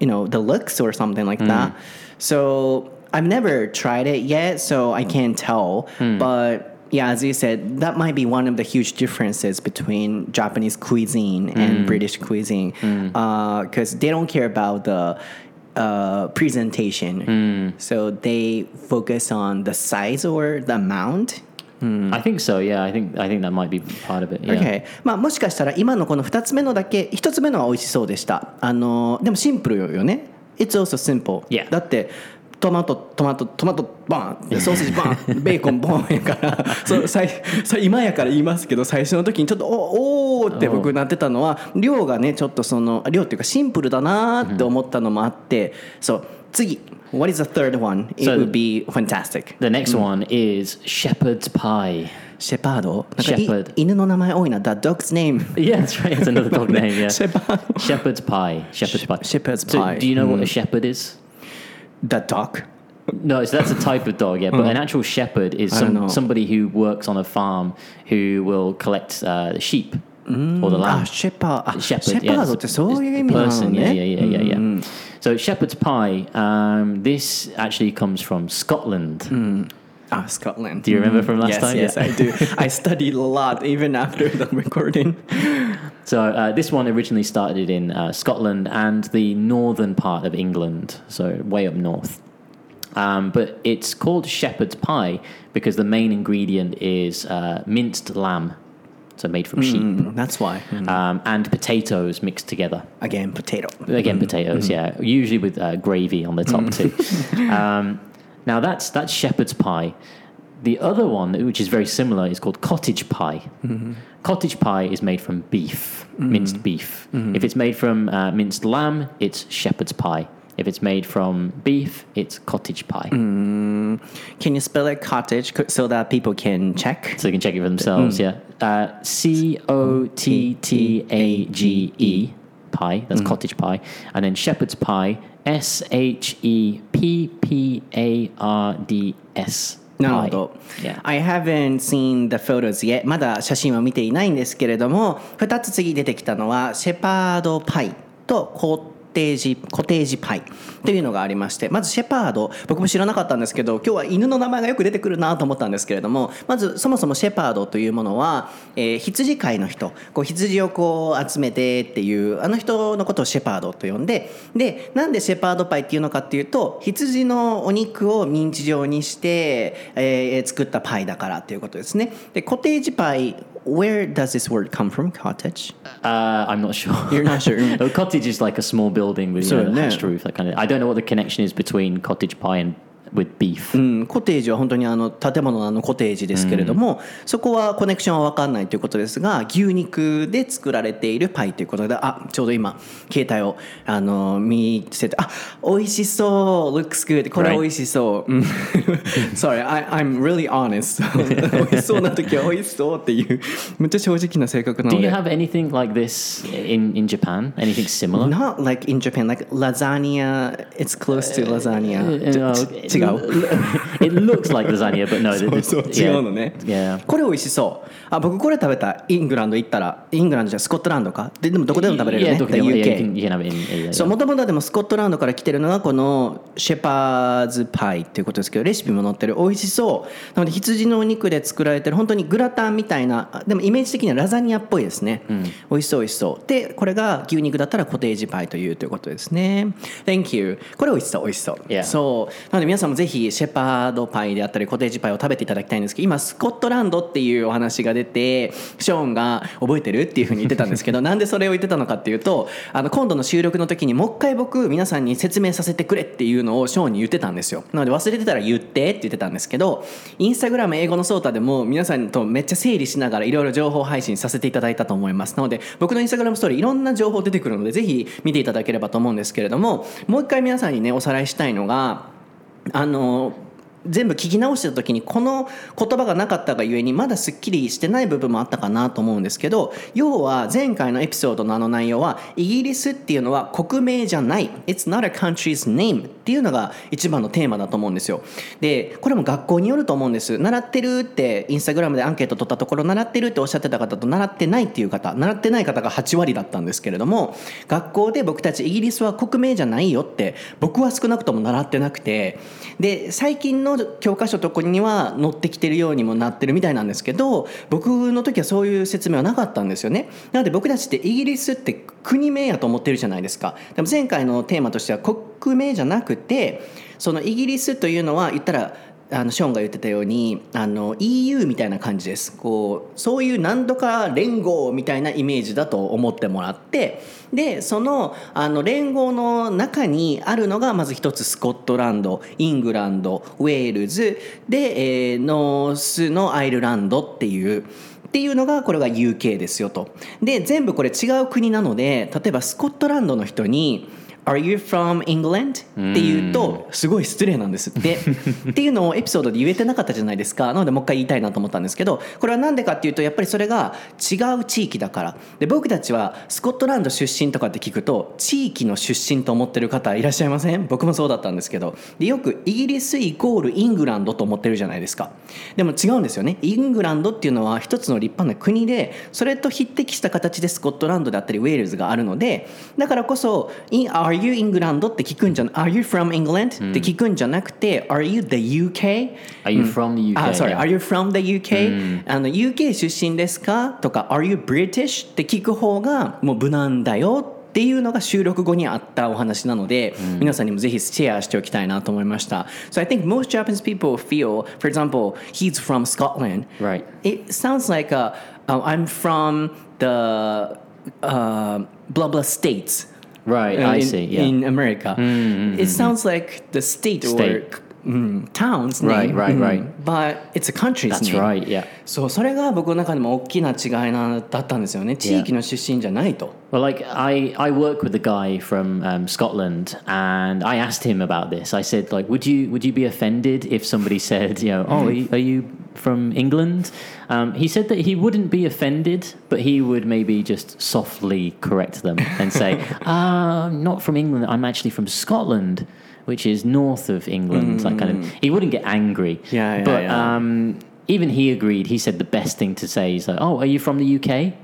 You know the looks or something like that. Mm. So i've never tried it yet so i can't tell. Mm. But yeah as you said that might be one of the huge differences between japanese cuisine and mm. british cuisine uh, because they don't care about the uh, presentation. So they focus on the size or the amount I think so. Yeah, I think I think that might be part of it. Yeah. Okay. まあもしかしたら今のこの2つ目のだけ1つ目のは美味しそうでしたあのでもシンプルよね It's also simple、Yeah. だってトマトトマトトマトバンでソーセージバン ベーコンボンやからそうさいさ今やから言いますけど最初の時にちょっとおおーって僕なってたのは量がねちょっとその量っていうかシンプルだなーって思ったのもあって、そう次 What is the third one? It So- would be fantastic The next one is shepherd's pie. シェパードなんかい Shepherd 犬の名前多いな The dog's name Yeah, that's right. It's another dog name. Yeah. シェパード Shepherd's pie. Shepherd's pie. shepherd's So pie. do you know what a shepherd is? The dog? No, so that's a type of dog, yeah. But an actual shepherd is I don't know. some, somebody who works on a farm who will collect uh, the sheep or the あ lamb. シェパーあ Shepherd, シェ yeah, パー it's- ドってそういう意 it's 味なの person, ね yeah, yeah, yeah, yeah, yeah. So shepherd's pie. Um, this actually comes from Scotland. Ah, Scotland. Do you remember from last yes, time? Yes, Yeah. I do. I studied a lot even after the recording. So uh, this one originally started in uh, Scotland and the northern part of England, so way up north. Um, but it's called shepherd's pie because the main ingredient is uh, minced lamb, so made from sheep, Mm, that's why. Mm. um, and potatoes mixed together. Again, potato. Again, potatoes, yeah, usually with uh, gravy on the top too. Um, now that's that's shepherd's pie. The other one, which is very similar, is called cottage pie. Cottage pie is made from beef, minced beef. If it's made from uh, minced lamb, it's shepherd's pie. If it's made from beef, it's cottage pie. Can you spell it cottage so that people can check? So they can check it for themselves, yeah. Uh, C O T T A G E pie, that's cottage pie. And then shepherd's pie, S H E P P A R D S. なるほ.ど。Yeah. I haven't seen the photos yet. まだ写真は見ていないんですけれども、2つ次出てきたのは、シェパードパイとコテージ、コテージパイというのがありまして、まずシェパード、僕も知らなかったんですけど、今日は犬の名前がよく出てくるなと思ったんですけれども、まずそもそもシェパードというものは、えー羊飼いの人、こう羊をこう集めてっていう、あの人のことをシェパードと呼んで、で、なんでシェパードパイっていうのかっていうと、羊のお肉をミンチ状にして、えー作ったパイだからっていうことですね。で、コテージパイ where does this word come from? Cottage. Uh, I'm not sure. You're not sure. a cottage is like a small building with you know, a no. thatched roof, that kind of. I don't know what the connection is between cottage pie and with beef. うん、コテージは本当にあの建物のあのコテージですけれども、そこはコネクションは分かんないということですが牛肉で作られているパイということであちょうど今携帯をあの見せてあ美味しそう looks good これ.美味しそう、うん sorry I, I'm really honest 美味しそうな時は美味しそうっていうめっちゃ正直な性格な Do の you で have anything like this in, in Japan? Anything similar? Not like in Japan, like lasagna. It's close to lasagna. Uh, ち違う？It looks like lasagna, but no. そうそう違うのね。Yeah. これ美味しそう。あ僕これ食べた。イングランド行ったらイングランドじゃスコットランドか？ででもどこでも食べれる Yeah, ね yeah, you UK. そうもともとでもスコットランドから来てるのがこのシェパーズパイっていうことですけどレシピも載ってる。美味しそう。なので羊のお肉で作られてる。本当にグラタンみたいなあでもイメージ的にはラザニアっぽいですね、美味しそう美味しそうでこれが牛肉だったらコテージパイというということですね。Thank you これ美味しそう美味しそう、Yeah. そう。なので皆さんもぜひシェパードパイであったりコテージパイを食べていただきたいんですけど今スコットランドっていうお話が出てショーンが覚えてるっていうふうに言ってたんですけど なんでそれを言ってたのかっていうとあの今度の収録の時にもう一回僕皆さんに説明させてくれっていうのをショーンに言ってたんですよ。なので忘れてたら言ってって言ってたんですけどインスタグラム英語のソータでも皆さんとめっちゃ整理しながらいろいろ情報配信させていただいたと思います。なので僕のインスタグラムストーリーいろんな情報出てくるのでぜひ見ていただければと思うんですけれどももう一回皆さんにねおさらいしたいのがあの全部聞き直してた時にこの言葉がなかったがゆえにまだすっきりしてない部分もあったかなと思うんですけど要は前回のエピソードのあの内容はイギリスっていうのは国名じゃない It's not a country's name っていうのが一番のテーマだと思うんですよ。でこれも学校によると思うんです。習ってるってインスタグラムでアンケート取ったところ習ってるっておっしゃってた方と習ってないっていう方習ってない方が8割だったんですけれども学校で僕たちイギリスは国名じゃないよって僕は少なくとも習ってなくてで最近のの教科書とかには載ってきてるようにもなってるみたいなんですけど僕の時はそういう説明はなかったんですよね。なので僕たちってイギリスって国名やと思ってるじゃないですか。でも前回のテーマとしては国名じゃなくてそのイギリスというのは言ったらあのショーンが言ってたようにあの EU みたいな感じですこうそういう何度か連合みたいなイメージだと思ってもらってでそのあの連合の中にあるのがまず一つスコットランドイングランドウェールズで、えーノースのアイルランドっていうっていうのがこれが UK ですよと。で全部これ違う国なので例えばスコットランドの人に「Are you from England?」って言うとすごい失礼なんです。ってっていうのをエピソードで言えてなかったじゃないですか。なのでもう一回言いたいなと思ったんですけどこれは何でかっていうとやっぱりそれが違う地域だから。で僕たちはスコットランド出身とかって聞くと地域の出身と思ってる方いらっしゃいません？僕もそうだったんですけど。でよくイギリスイコールイングランドと思ってるじゃないですか。でも違うんですよね。イングランドっていうのは一つの立派な国でそれと匹敵した形でスコットランドであったりウェールズがあるのでだからこそ「In- Are you England?」って聞くんじゃな Are you from England?、って聞くんじゃなくて Are you the UK? Are you from the UK? あ、sorry, are you from the UK?、あの UK 出身ですかとか Are you British? って聞く方がもう無難だよっていうのが収録後にあったお話なので、皆さんにもぜひシェアしておきたいなと思いました。So I think most Japanese people feel, for example, he's from Scotland. Right. It sounds like uh, uh, I'm from the uh, blah blah states. Right, uh, I see. Yeah. in America. Mm, mm, it mm, sounds like the state, State. or mm, town's Right, name. right, Mm, right. But it's a country's That's name. right. Yeah. そうそれが僕の中でも大きな違いなだったんですよね地域の出身じゃないと。 Well, like I, I work with a guy from um, Scotland, and I asked him about this. I said, like, would you would you be offended if somebody said, you know, oh, are you, are you from England? Um, he said that he wouldn't be offended, but he would maybe just softly correct them and say, ah, I'm not from England. I'm actually from Scotland, which is north of England. That kind of. He wouldn't get angry. Yeah, yeah, but yeah. Um, even he agreed. He said the best thing to say is like, oh, are you from the UK?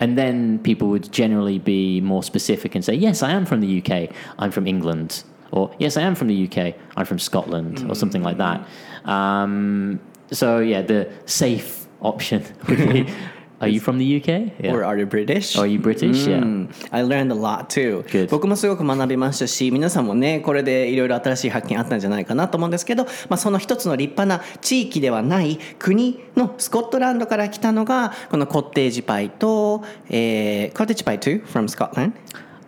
And then people would generally be more specific and say, Yes, I am from the UK. I'm from England. Or, Yes, I am from the UK. I'm from Scotland. Or something like that. Um, so, yeah, the safe option would be Are you from the UK? Yeah. Or are you British? Are you British? Yeah. Mm, I learned a lot too. Good. 僕もすごく学びましたし、皆さんもね、これでいろいろ新しい発見あったんじゃないかなと思うんですけど、まあ、その一つの立派な地域ではない国のスコットランドから来たのが、このコッテージパイと、えー、コッテージパイ too from Scotland?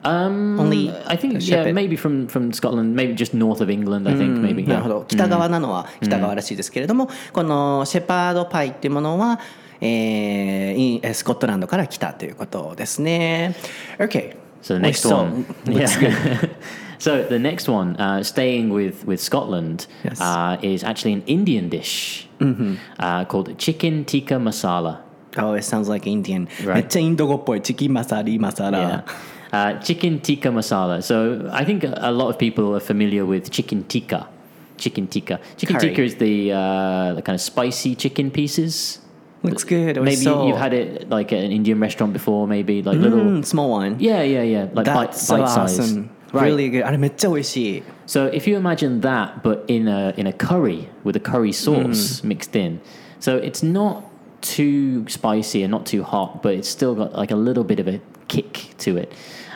Um, Only I think yeah, it. maybe from from Scotland, maybe just north of England. I think maybe. な Yeah. るほど北側なのは北側らしいですけれども、このシェパードパイっていうものは、えーインスコットランドから来たということですね。OK。 So the 美味し next そう one, Looks good. yeah. so the next one, uh, staying with with Scotland, Yes. uh, is actually an Indian dish uh, called chicken tikka masala. Oh, it sounds like Indian. Right. めっちゃインド語っぽい。チキンマサリマサ Yeah. ラ。 Uh, chicken tikka masala. So I think a, a lot of people are familiar with chicken tikka. Chicken tikka. Chicken Curry. tikka is the uh, the kind of spicy chicken pieces. Looks good. Maybe 美味しそう you've had it like at an Indian restaurant before. Maybe like little. Mm, small one. Yeah, yeah, yeah. Like bite, That's so bite size. awesome. Right. Really good. あれめっちゃ美味しい。 So if you imagine that, but in a in a curry with a curry sauce mixed in, so it's not too spicy and not too hot, but it's still got like a little bit of a kick to it.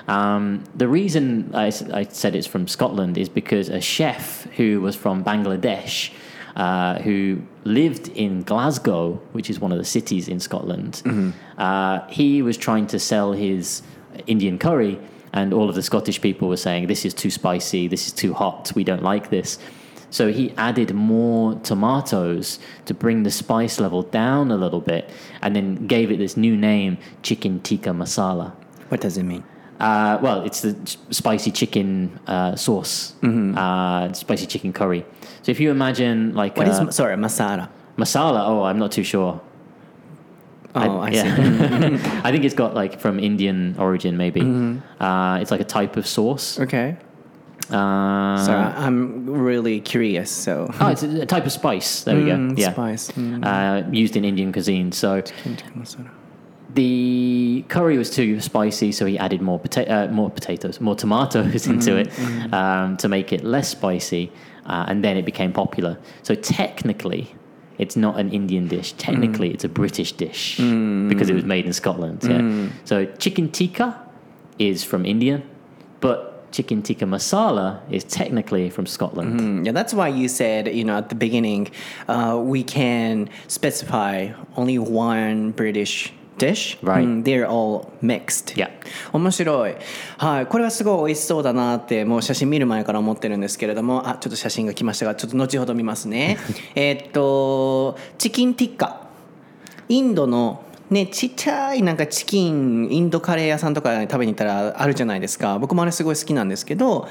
Um, the reason I, s- I said it's from Scotland is because a chef who was from Bangladesh, uh, who lived in Glasgow, which is one of the cities in Scotland, uh, he was trying to sell his Indian curry, and all of the Scottish people were saying, This is too spicy, this is too hot, we don't like this. So he added more tomatoes to bring the spice level down a little bit, and then gave it this new name, chicken tikka masala. What does it mean? Uh, well, it's the spicy chicken uh, sauce, uh, spicy chicken curry. If you imagine like what is, uh, sorry masala? Masala. Oh, I'm not too sure. Oh, I, I see. I think it's got like from Indian origin, maybe. Mm-hmm. Uh, it's like a type of sauce. Okay. Uh, so I'm really curious. So oh, it's a type of spice. There we go. Mm, yeah, spice mm. uh, used in Indian cuisine. So the curry was too spicy, so he added more pota- uh, more potatoes, more tomatoes into mm-hmm. it mm-hmm. um, to make it less spicy uh, and then it became popular. So technically, it's not an Indian dish. Technically, it's a British dish because it was made in Scotland. Yeah. So chicken tikka is from India, but chicken tikka masala is technically from Scotland. Mm, Yeah, that's why you said, you know, at the beginning, uh, we can specify only one British dish. Right? Mm, they're all mixed. Yeah. 面白い。はい。これはすごい美味しそうだなって、もう写真見る前から思ってるんですけれども、あ、ちょっと写真が来ましたが、ちょっと後ほど見ますね。えっと、チキンティッカ。インドのね、ちっちゃいなんかチキンインドカレー屋さんとか食べに行ったらあるじゃないですか僕もあれすごい好きなんですけど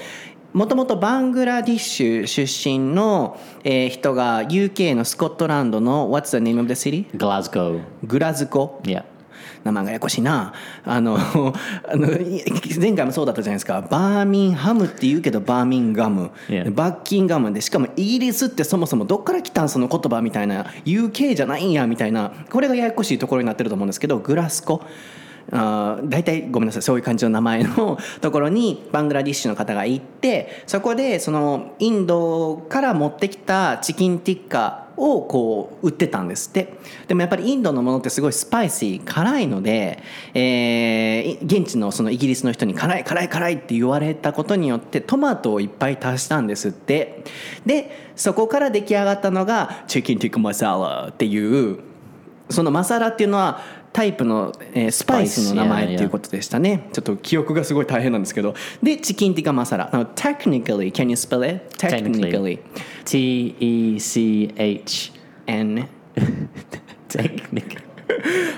もともとバングラディッシュ出身の、えー人が UK のスコットランドの What's the name of the city? Glasgow. グラズコ Yeah. 名前がややこしいな。あの あのい前回もそうだったじゃないですか。バーミンハムって言うけどバーミンガム、Yeah. バッキンガムでしかもイギリスってそもそもどっから来たんその言葉みたいな UK じゃないんやみたいな。これがややこしいところになってると思うんですけどグラスコあ大体ごめんなさいそういう感じの名前の ところにバングラディッシュの方が行ってそこでそのインドから持ってきたチキンティッカをこう売ってたんです。ってでもやっぱりインドのものってすごいスパイシー辛いので、えー現地のそのイギリスの人に辛い辛い辛いって言われたことによってトマトをいっぱい足したんですって。でそこから出来上がったのがチキンティックマサラっていうそのマサラっていうのはタイプの、えースパイスの名前っていうことでしたね。ちょっと記憶がすごい大変なんですけど。で、チキンティカマサラ。Now, technically, can you spell it? Technically. T E C H. N. Technically.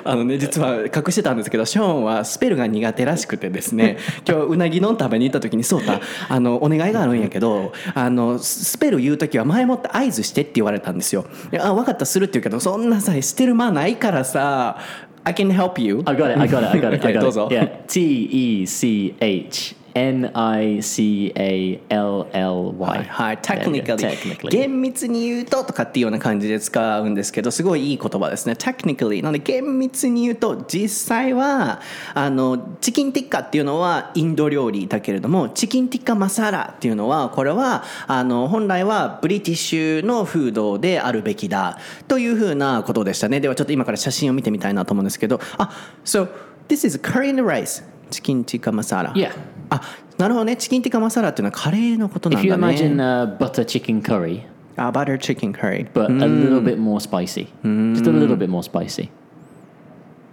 あのね、実は隠してたんですけど、ショーンはスペルが苦手らしくてですね、今日うなぎの食べに行った時に、そうた、あの、お願いがあるんやけど、あの、スペル言う時は前もって合図してって言われたんですよ。あ、分かった、するって言うけど、そんなさ、してる間ないからさ、I can help you. I got it. I got it. I got it. I got it. Yeah. T E C H N I C A L L はい、technically Technically. 厳密に言うととかっていうような感じで使うんですけどすごいいい言葉ですね。technically なので厳密に言うと実際はあのチキンティッカっていうのはインド料理だけれどもチキンティッカマサラっていうのはこれはあの本来はブリティッシュのフードであるべきだというふうなことでしたね。ではちょっと今から写真を見てみたいなと思うんですけど。あ so this is curry and rice チキンティッカマサラ Yeah. あなるほどねチキンティッカマサラっていうのはカレーのことなん If だ you ね imagine uh, butter chicken curry, あバターチキンカレー but a little bit more spicy, just a little bit more spicy.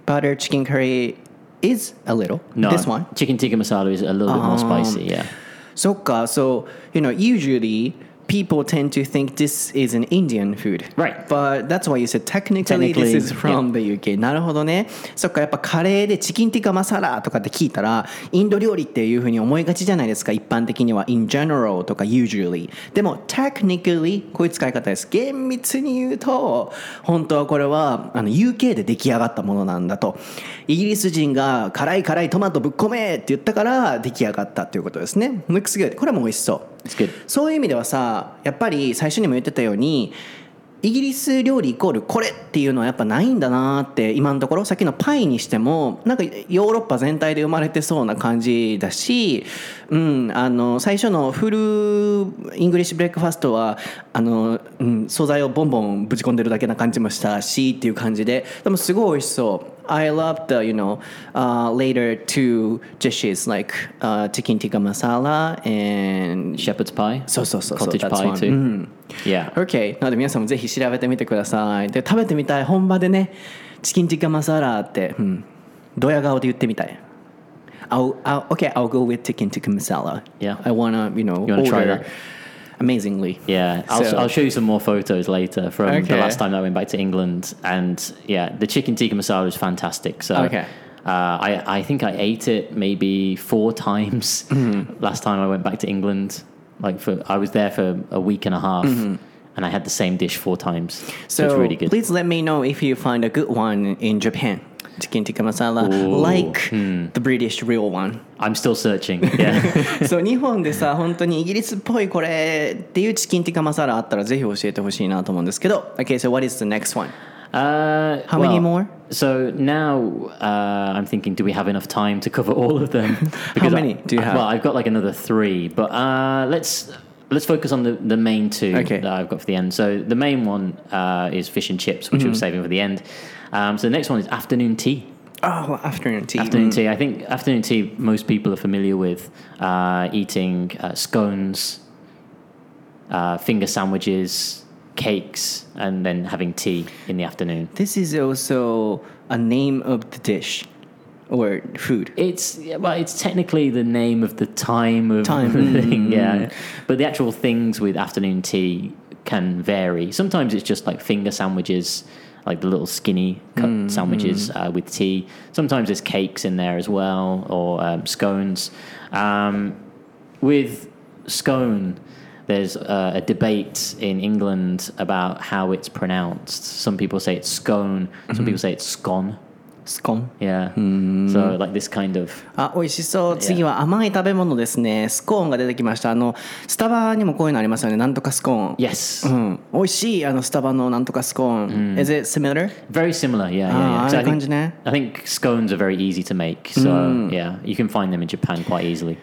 butter chicken curry is a little No, this one chicken tikka masala is a little bit more spicy. Yeah. そっか so you know usually people tend to think this is an Indian food. Right. but that's why you said technically, this is from the UK なるほどね。そっかやっぱカレーでチキンティカマサラとかって聞いたらインド料理っていうふうに思いがちじゃないですか。一般的には。In general とか usually でも technically こういう使い方です。厳密に言うと本当はこれはあの UK で出来上がったものなんだと。イギリス人が辛い辛いトマトぶっ込めって言ったから出来上がったっていうことですね。Looks good これも美味しそう.そういう意味ではさやっぱり最初にも言ってたようにイギリス料理イコールこれっていうのはやっぱないんだなって今のところさっきのパイにしてもなんかヨーロッパ全体で生まれてそうな感じだし、うん、あの最初のフルイングリッシュブレックファストはあの、うん、素材をボンボンぶち込んでるだけな感じもしたしっていう感じででもすごい美味しそう。I love the, you know, uh, later two dishes like uh, chicken tikka masala and Shepherd's pie. そうそうそうそう Cottage that's pie one too. うん Yeah. OK なので皆さんもぜひ調べてみてくださいで食べてみたい本場でねチキンティッカマサラって、うん、ドヤ顔で言ってみたい I'll, I'll, OK I'll go with chicken tikka masala Yeah. I wanna you know You wanna try order that? amazingly Yeah, I'll, So- I'll show you some more photos later from Okay. the last time I went back to England. And yeah, the chicken tikka masala is fantastic. So Okay. uh, I, I think I ate it maybe four times Mm-hmm. last time I went back to England. Like for I was there for a week and a half, and I had the same dish four times. So, Mm-hmm. So it's really good. please let me know if you find a good one in Japan chicken tikka masala Ooh, like hmm. the British real one I'm still searching. Yeah. そう日本でさ本当にイギリスっぽいこれっていうチキンティカマサラあったらぜひ教えてほしいなと思うんですけど Okay so what is the next one? Uh, How many more? So now uh, I'm thinking, do we have enough time to cover all of them? How many I- do you have? Well, I've got like another three, but uh, let's let's focus on the, the main two Okay. that I've got for the end. So the main one uh, is fish and chips, which Mm-hmm. we're saving for the end. Um, so the next one is afternoon tea. Oh afternoon tea Afternoon tea. I think afternoon tea most people are familiar with uh, eating uh, scones, uh, finger sandwiches, cakes, and then having tea in the afternoon. This is also a name of the dish or food It's yeah, well, it's technically the name of the time of Time. thing, Mm. yeah. But the actual things with afternoon tea can vary. Sometimes it's just like finger sandwiches, like the little skinny cut Mm, sandwiches uh, with tea. Sometimes there's cakes in there as well, or um, scones. Um, with scone, there's uh, a debate in England about how it's pronounced. Some people say it's scone. Mm-hmm. Some people say it's scone. スコーン Yeah. Mm. So like this kind of あ美味しそう次は甘い食べ物ですねスコーンが出てきましたあのスタバにもこういうのありますよねなんとかスコーン yes, うん美味しいあのスタバのなんとかスコーン Is it similar? very similar. Yeah, yeah, Ah, yeah. ああいう I 感じ think, ね I think scones are very easy to make. So yeah, you can find them in Japan quite easily.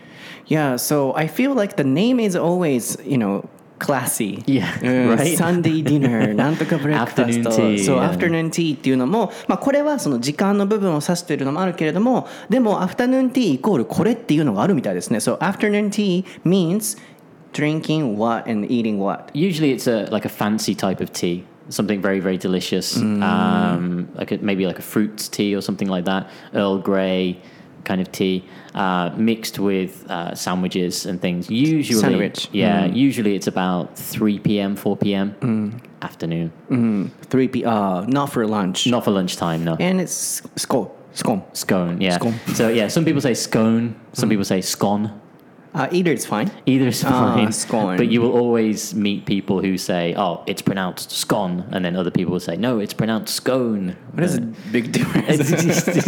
Yeah, so I feel like the name is always, you know, classy. Yeah, うん right? Sunday dinner なんとかブレックファスト Afternoon tea, そう、 yeah. afternoon tea っていうのも、まあ、これはその時間の部分を指しているのもあるけれどもでも afternoon tea イコールこれっていうのがあるみたいですね So afternoon tea means drinking what and eating what Usually it's a like a fancy type of tea, something very very delicious. Um, like a, maybe like a fruit tea or something like that, Earl Grey kind of tea, uh, mixed with uh, sandwiches and things. Usually, Sandwich. yeah. Usually it's about three p.m., four p.m. afternoon, 3 p. Uh, not for lunch not for lunchtime. No. and it's scone scone Scone, yeah. Scone. So yeah, some people say scone, some people say scone. Uh, either is fine. Either is Ah, fine. scone. But you will always meet people who say, "Oh, it's pronounced scone," and then other people will say, "No, it's pronounced scone." What is Uh, the big difference?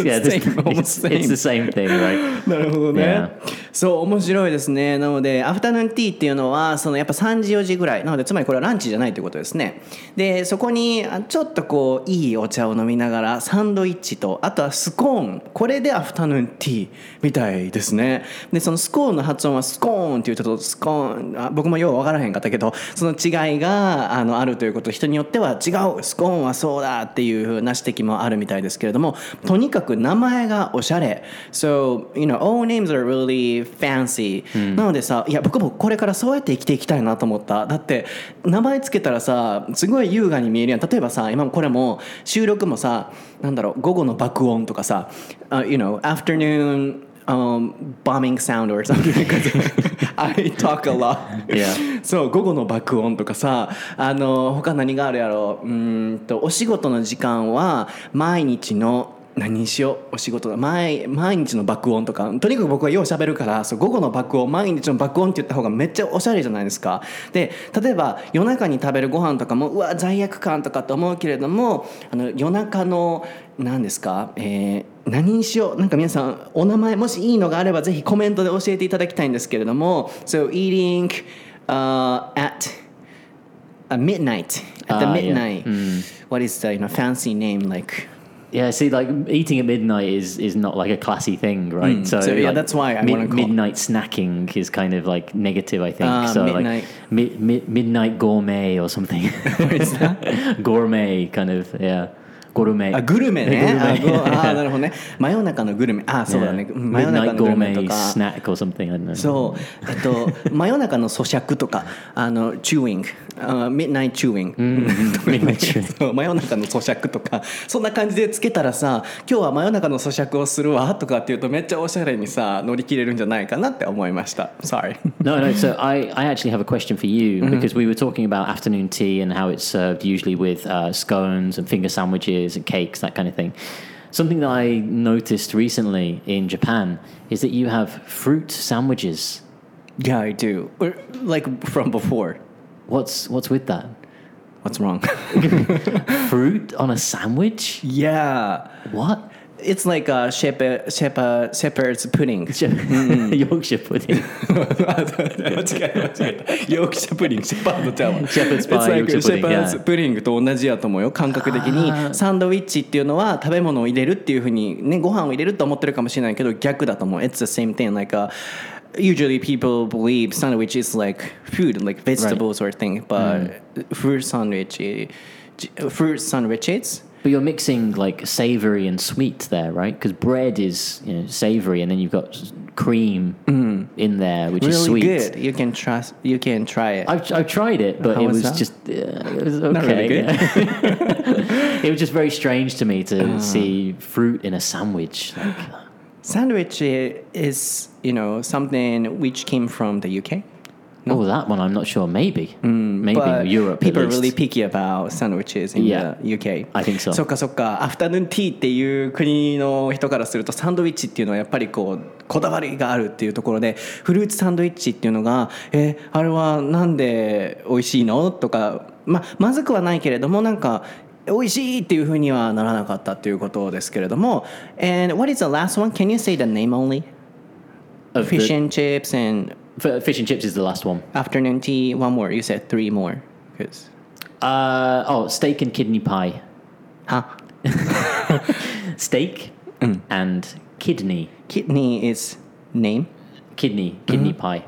yeah, this- Same, almost it's, it's same. the same thing, right? なるほどね。Yeah. そう面白いですね。なのでアフタヌーンティーっていうのはそのやっぱ3時4時ぐらいなのでつまりこれはランチじゃないということですね。でそこにあちょっとこういいお茶を飲みながらサンドイッチとあとはスコーンこれでアフタヌーンティーみたいですね。でそのスコーンの発音はスコーンっていうとスコーンあ僕もよう分からへんかったけどその違いがあのあるということ人によっては違う。スコーンはそうだっていうふうな指摘もあるみたいですけれどもとにかく名前がおしゃれ。So you know all names are really fancy、なのでさいや僕もこれからそうやって生きていきたいなと思った。だって名前つけたらさすごい優雅に見えるやん。例えばさ今これも収録もさなんだろう午後の爆音とかさ、uh, you know afternoon um, bombing sound or something because I talk a lot. Yeah. そう午後の爆音とかさあの他何があるやろ？ううーんとお仕事の時間は毎日の何にしよう？お仕事だ毎毎日の爆音とか。とにかく僕はよう喋るからそう午後の爆音毎日の爆音って言った方がめっちゃおしゃれじゃないですか。で例えば夜中に食べるご飯とかもうわ罪悪感とかと思うけれどもあの夜中の何ですか、えー何にしようなんか皆さんお名前もしいいのがあればぜひコメントで教えていただきたいんですけれども So eating、uh, at at midnight at the Ah, yeah. midnight what is the you know fancy name like Yeah, see, like eating at midnight is is not like a classy thing, right? Mm. So, yeah, like, that's why I wanna call- midnight snacking is kind of like negative. I think Ah, so. midnight. Like mid, mid, midnight gourmet or something. gourmet, kind of yeah, gourmet. あグルメねああなるほどね真夜中のグルメあそうだね真夜中 midnight のグルメとか or something. そうえっと真夜中の咀嚼とかあの chewing あ midnight chewing midnight chewing. そう真夜中の咀嚼とかそんな感じでつけたらさ今日は真夜中の咀嚼をするわとかっていうとめっちゃおしゃれにさ乗り切れるんじゃないかなって思いました Sorry No, no. So I, I actually have a question for you Mm-hmm. because we were talking about afternoon tea and how it's served usually with uh, scones and finger sandwiches and cakes, that kind of thing. Something that I noticed recently in Japan is that you have fruit sandwiches. Yeah I do Or, like from before What's what's with that? What's wrong Fruit on a sandwich? Yeah What? It's like a shepherd, shepherd, shepherd's pudding Yorkshire pudding. 間違えた間違えたヨークシャプディングシェパードちゃうわ Shepherd's pie, It's like Yorkshire pudding, シェパーズ yeah. プディングと同じやと思うよ感覚的にサンドイッチっていうのは食べ物を入れるっていうふうにねご飯を入れると思ってるかもしれないけど逆だと思う It's the same thing like a Usually people believe sandwich is like food, like vegetables or thing, but fruit sandwich, eh, fruit sandwiches But you're mixing like savory and sweet there, right? Because bread is you know, savory, and then you've got cream in there, which is Mm. sweet. good. You can trust, you can try it. I've, I've tried it, but How it was was just uh, it was Not really okay. good. it was just very strange to me to see fruit in a sandwich. Like, Sandwich is, you know, something which came from the UK. Oh, that one I'm not sure. Maybe, maybe Mm, But Europe. people are really picky about sandwiches in Yeah. the UK. I think so. そっかそっか。アフタヌーンティーっていう国の人からするとサンドイッチっていうのはやっぱりこうこだわりがあるっていうところでフルーツサンドイッチっていうのがえあれはなんで美味しいのとかままずくはないけれどもなんか美味しいっていうふうにはならなかったっていうことですけれども And what is the last one? Can you say the name only? Fish and chips and F- fish and chips is the last one. afternoon tea. One more. You said three more. 'Cause- Uh, oh, steak and kidney pie. は Steak Mm. and kidney. kidney is name. Kidney, kidney pie.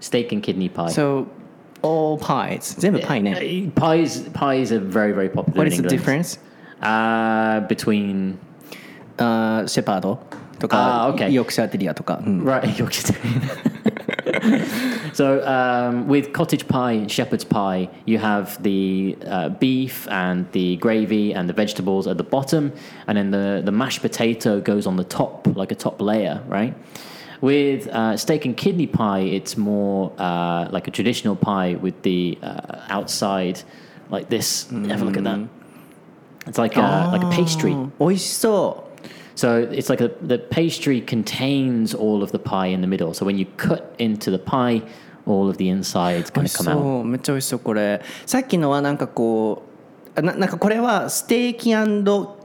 Steak and kidney pie. Mm-hmm. So all pies. 全部パイね。 Uh, pies, pies are very, very popular What in is the England. difference? Uh, between あーシェパードとか、あー OK ヨークシャーテリアとか。うん right Yorkshire. so um, with cottage pie and shepherd's pie, you have the uh, beef and the gravy and the vegetables at the bottom, and then the the mashed potato goes on the top like a top layer, right? With uh, steak and kidney pie, it's more uh, like a traditional pie with the uh, outside like this. Have a look at that. It's like a, like a pastry. あー美味しそ So it's like a, the pastry contains all of the pie in the middle. So when you cut into the pie, all of the going 味 to し come out. めっちゃ美味しそうこれさっきのはなんかこうあななんかこれはステーキ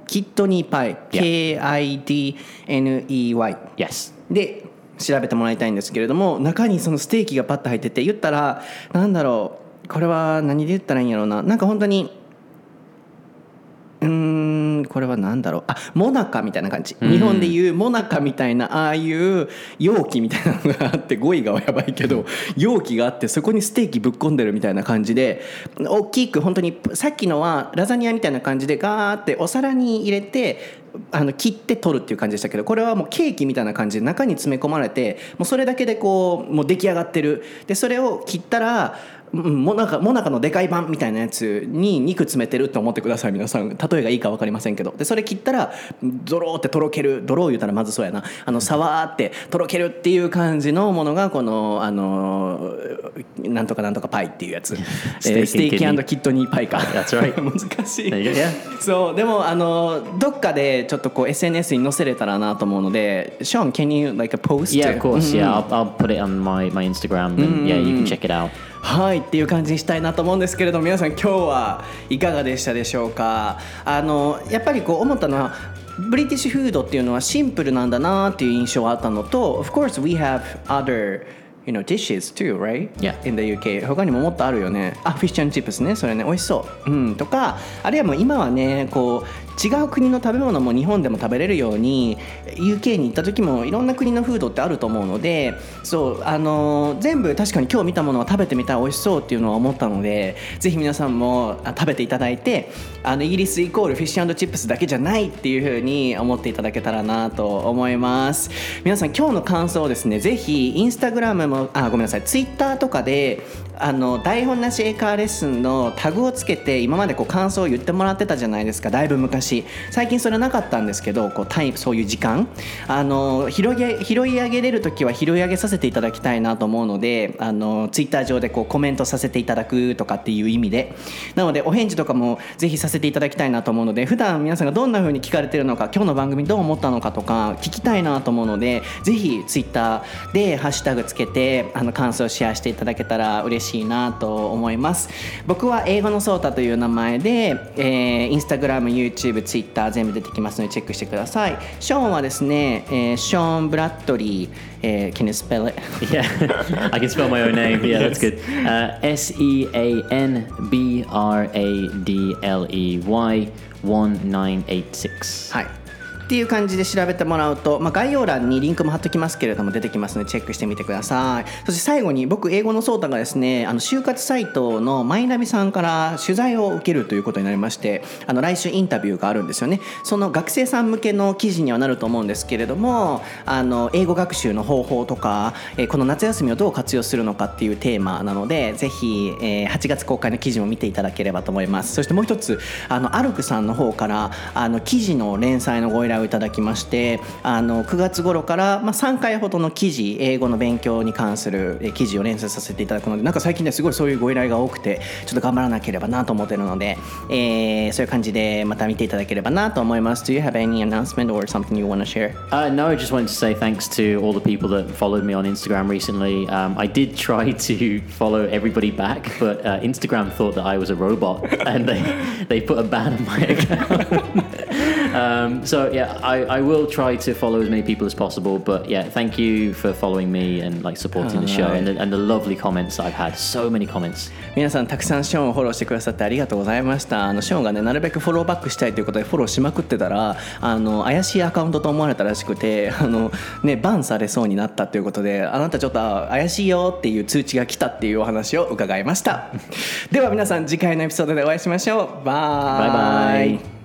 キットニーパイ K-I-D-N-E-Y Yes. で調べてもらいたいんですけれども中にそのステーキがパッと入ってて言ったらなんだろうこれは何で言ったらいいんやろうななんか本当にうーんこれは何だろう。あモナカみたいな感じ、日本でいうモナカみたいなああいう容器みたいなのがあって語彙がやばいけど容器があってそこにステーキぶっ込んでるみたいな感じで大きく本当にさっきのはラザニアみたいな感じでガーってお皿に入れてあの切って取るっていう感じでしたけどこれはもうケーキみたいな感じで中に詰め込まれてもうそれだけでこうもう出来上がってる。でそれを切ったらうんもなかもなかのでかい版みたいなやつに肉詰めてるって思ってください皆さん。例えがいいか分かりませんけど。でそれ切ったらドローってとろけるドロー言うたらまずそうやな。あのさわーってとろけるっていう感じのものがこのあのなんとかなんとかパイっていうやつ。えーステーキーキキットニーパイか. 難しい.そうでもあのどっかでちょっとこう SNS に載せれたらなと思うので Sean can you like post? Yeah, of course. うん Yeah, I'll, I'll put it on my, my Instagram and yeah, you can check it out. はいっていう感じにしたいなと思うんですけれども皆さん今日はいかがでしたでしょうか？あのやっぱりこう思ったのはブリティッシュフードっていうのはシンプルなんだなっていう印象があったのと Of course we have other you know dishes too right? Yeah. in the UK 他にももっとあるよね。あフィッシュチップスね。それね。美味しそう。うん。とかあるいはもう今はねこう違う国の食べ物も日本でも食べれるように UK に行った時もいろんな国のフードってあると思うのでそうあの全部確かに今日見たものは食べてみたら美味しそうっていうのは思ったのでぜひ皆さんも食べていただいてあのイギリスイコールフィッシュチップスだけじゃないっていうふうに思っていただけたらなと思います。皆さん今日の感想をですねぜひインスタグラムもあごめんなさいツイッターとかであの台本なし英会話レッスンのタグをつけて今までこう感想を言ってもらってたじゃないですかだいぶ昔。最近それなかったんですけどこうタイそういう時間。あの拾い上げ拾い上げれる時は拾い上げさせていただきたいなと思うのであのツイッター上でこうコメントさせていただくとかっていう意味で。なのでお返事とかもぜひさせてせていただきたいなと思うので普段皆さんがどんな風に聞かれてるのか今日の番組どう思ったのかとか聞きたいなと思うのでぜひツイッターでハッシュタグつけてあの感想をシェアしていただけたら嬉しいなと思います僕は英語のソータという名前で、えー、インスタグラム YouTube、Twitter 全部出てきますのでチェックしてくださいショーンはですね、えー、ショーン・ブラッドリー、えー、Can you spell it? Yeah, I can spell my own name. Yeah, that's good.、Uh, S-E-A-N-B-R-A-D-L-E Y one nine eight six. Hi. っていう感じで調べてもらうと、まあ、概要欄にリンクも貼っときますけれども出てきますのでチェックしてみてください。そして最後に僕英語のソータがですねあの就活サイトのマイナビさんから取材を受けるということになりましてあの来週インタビューがあるんですよね。その学生さん向けの記事にはなると思うんですけれどもあの英語学習の方法とか、えこの夏休みをどう活用するのかっていうテーマなのでぜひ、えー8月公開の記事も見ていただければと思います。そしてもう一つあのアルクさんの方からあの記事の連載のご依頼をいただきましてあの9月頃から、まあ、3回ほどの記事英語の勉強に関するえ記事を連載させていただくのでなんか最近ねすごいそういうご依頼が多くてちょっと頑張らなければなと思ってるので、えーそういう感じでまた見ていただければなと思います Do you have any announcement or something you want to share? Uh, no, I just wanted to say thanks to all the people that followed me on Instagram recently. Um, I did try to follow everybody back, but uh, Instagram thought that I was a robot and they, they put a ban on my account. um, so, yeah, I, I will try to follow as many people as possible. But yeah, thank you for following me and like supporting the show and the, and the lovely comments I've had. So many comments. 皆さんたくさんショーンをフォローしてくださってありがとうございましたあのショーンがねなるべくフォローバックしたいということでフォローしまくってたらあの怪しいアカウントと思われたらしくてあの、ね、バンされそうになったということであなたちょっと怪しいよっていう通知が来たっていうお話を伺いましたでは皆さん次回のエピソードでお会いしましょうバイバイバイ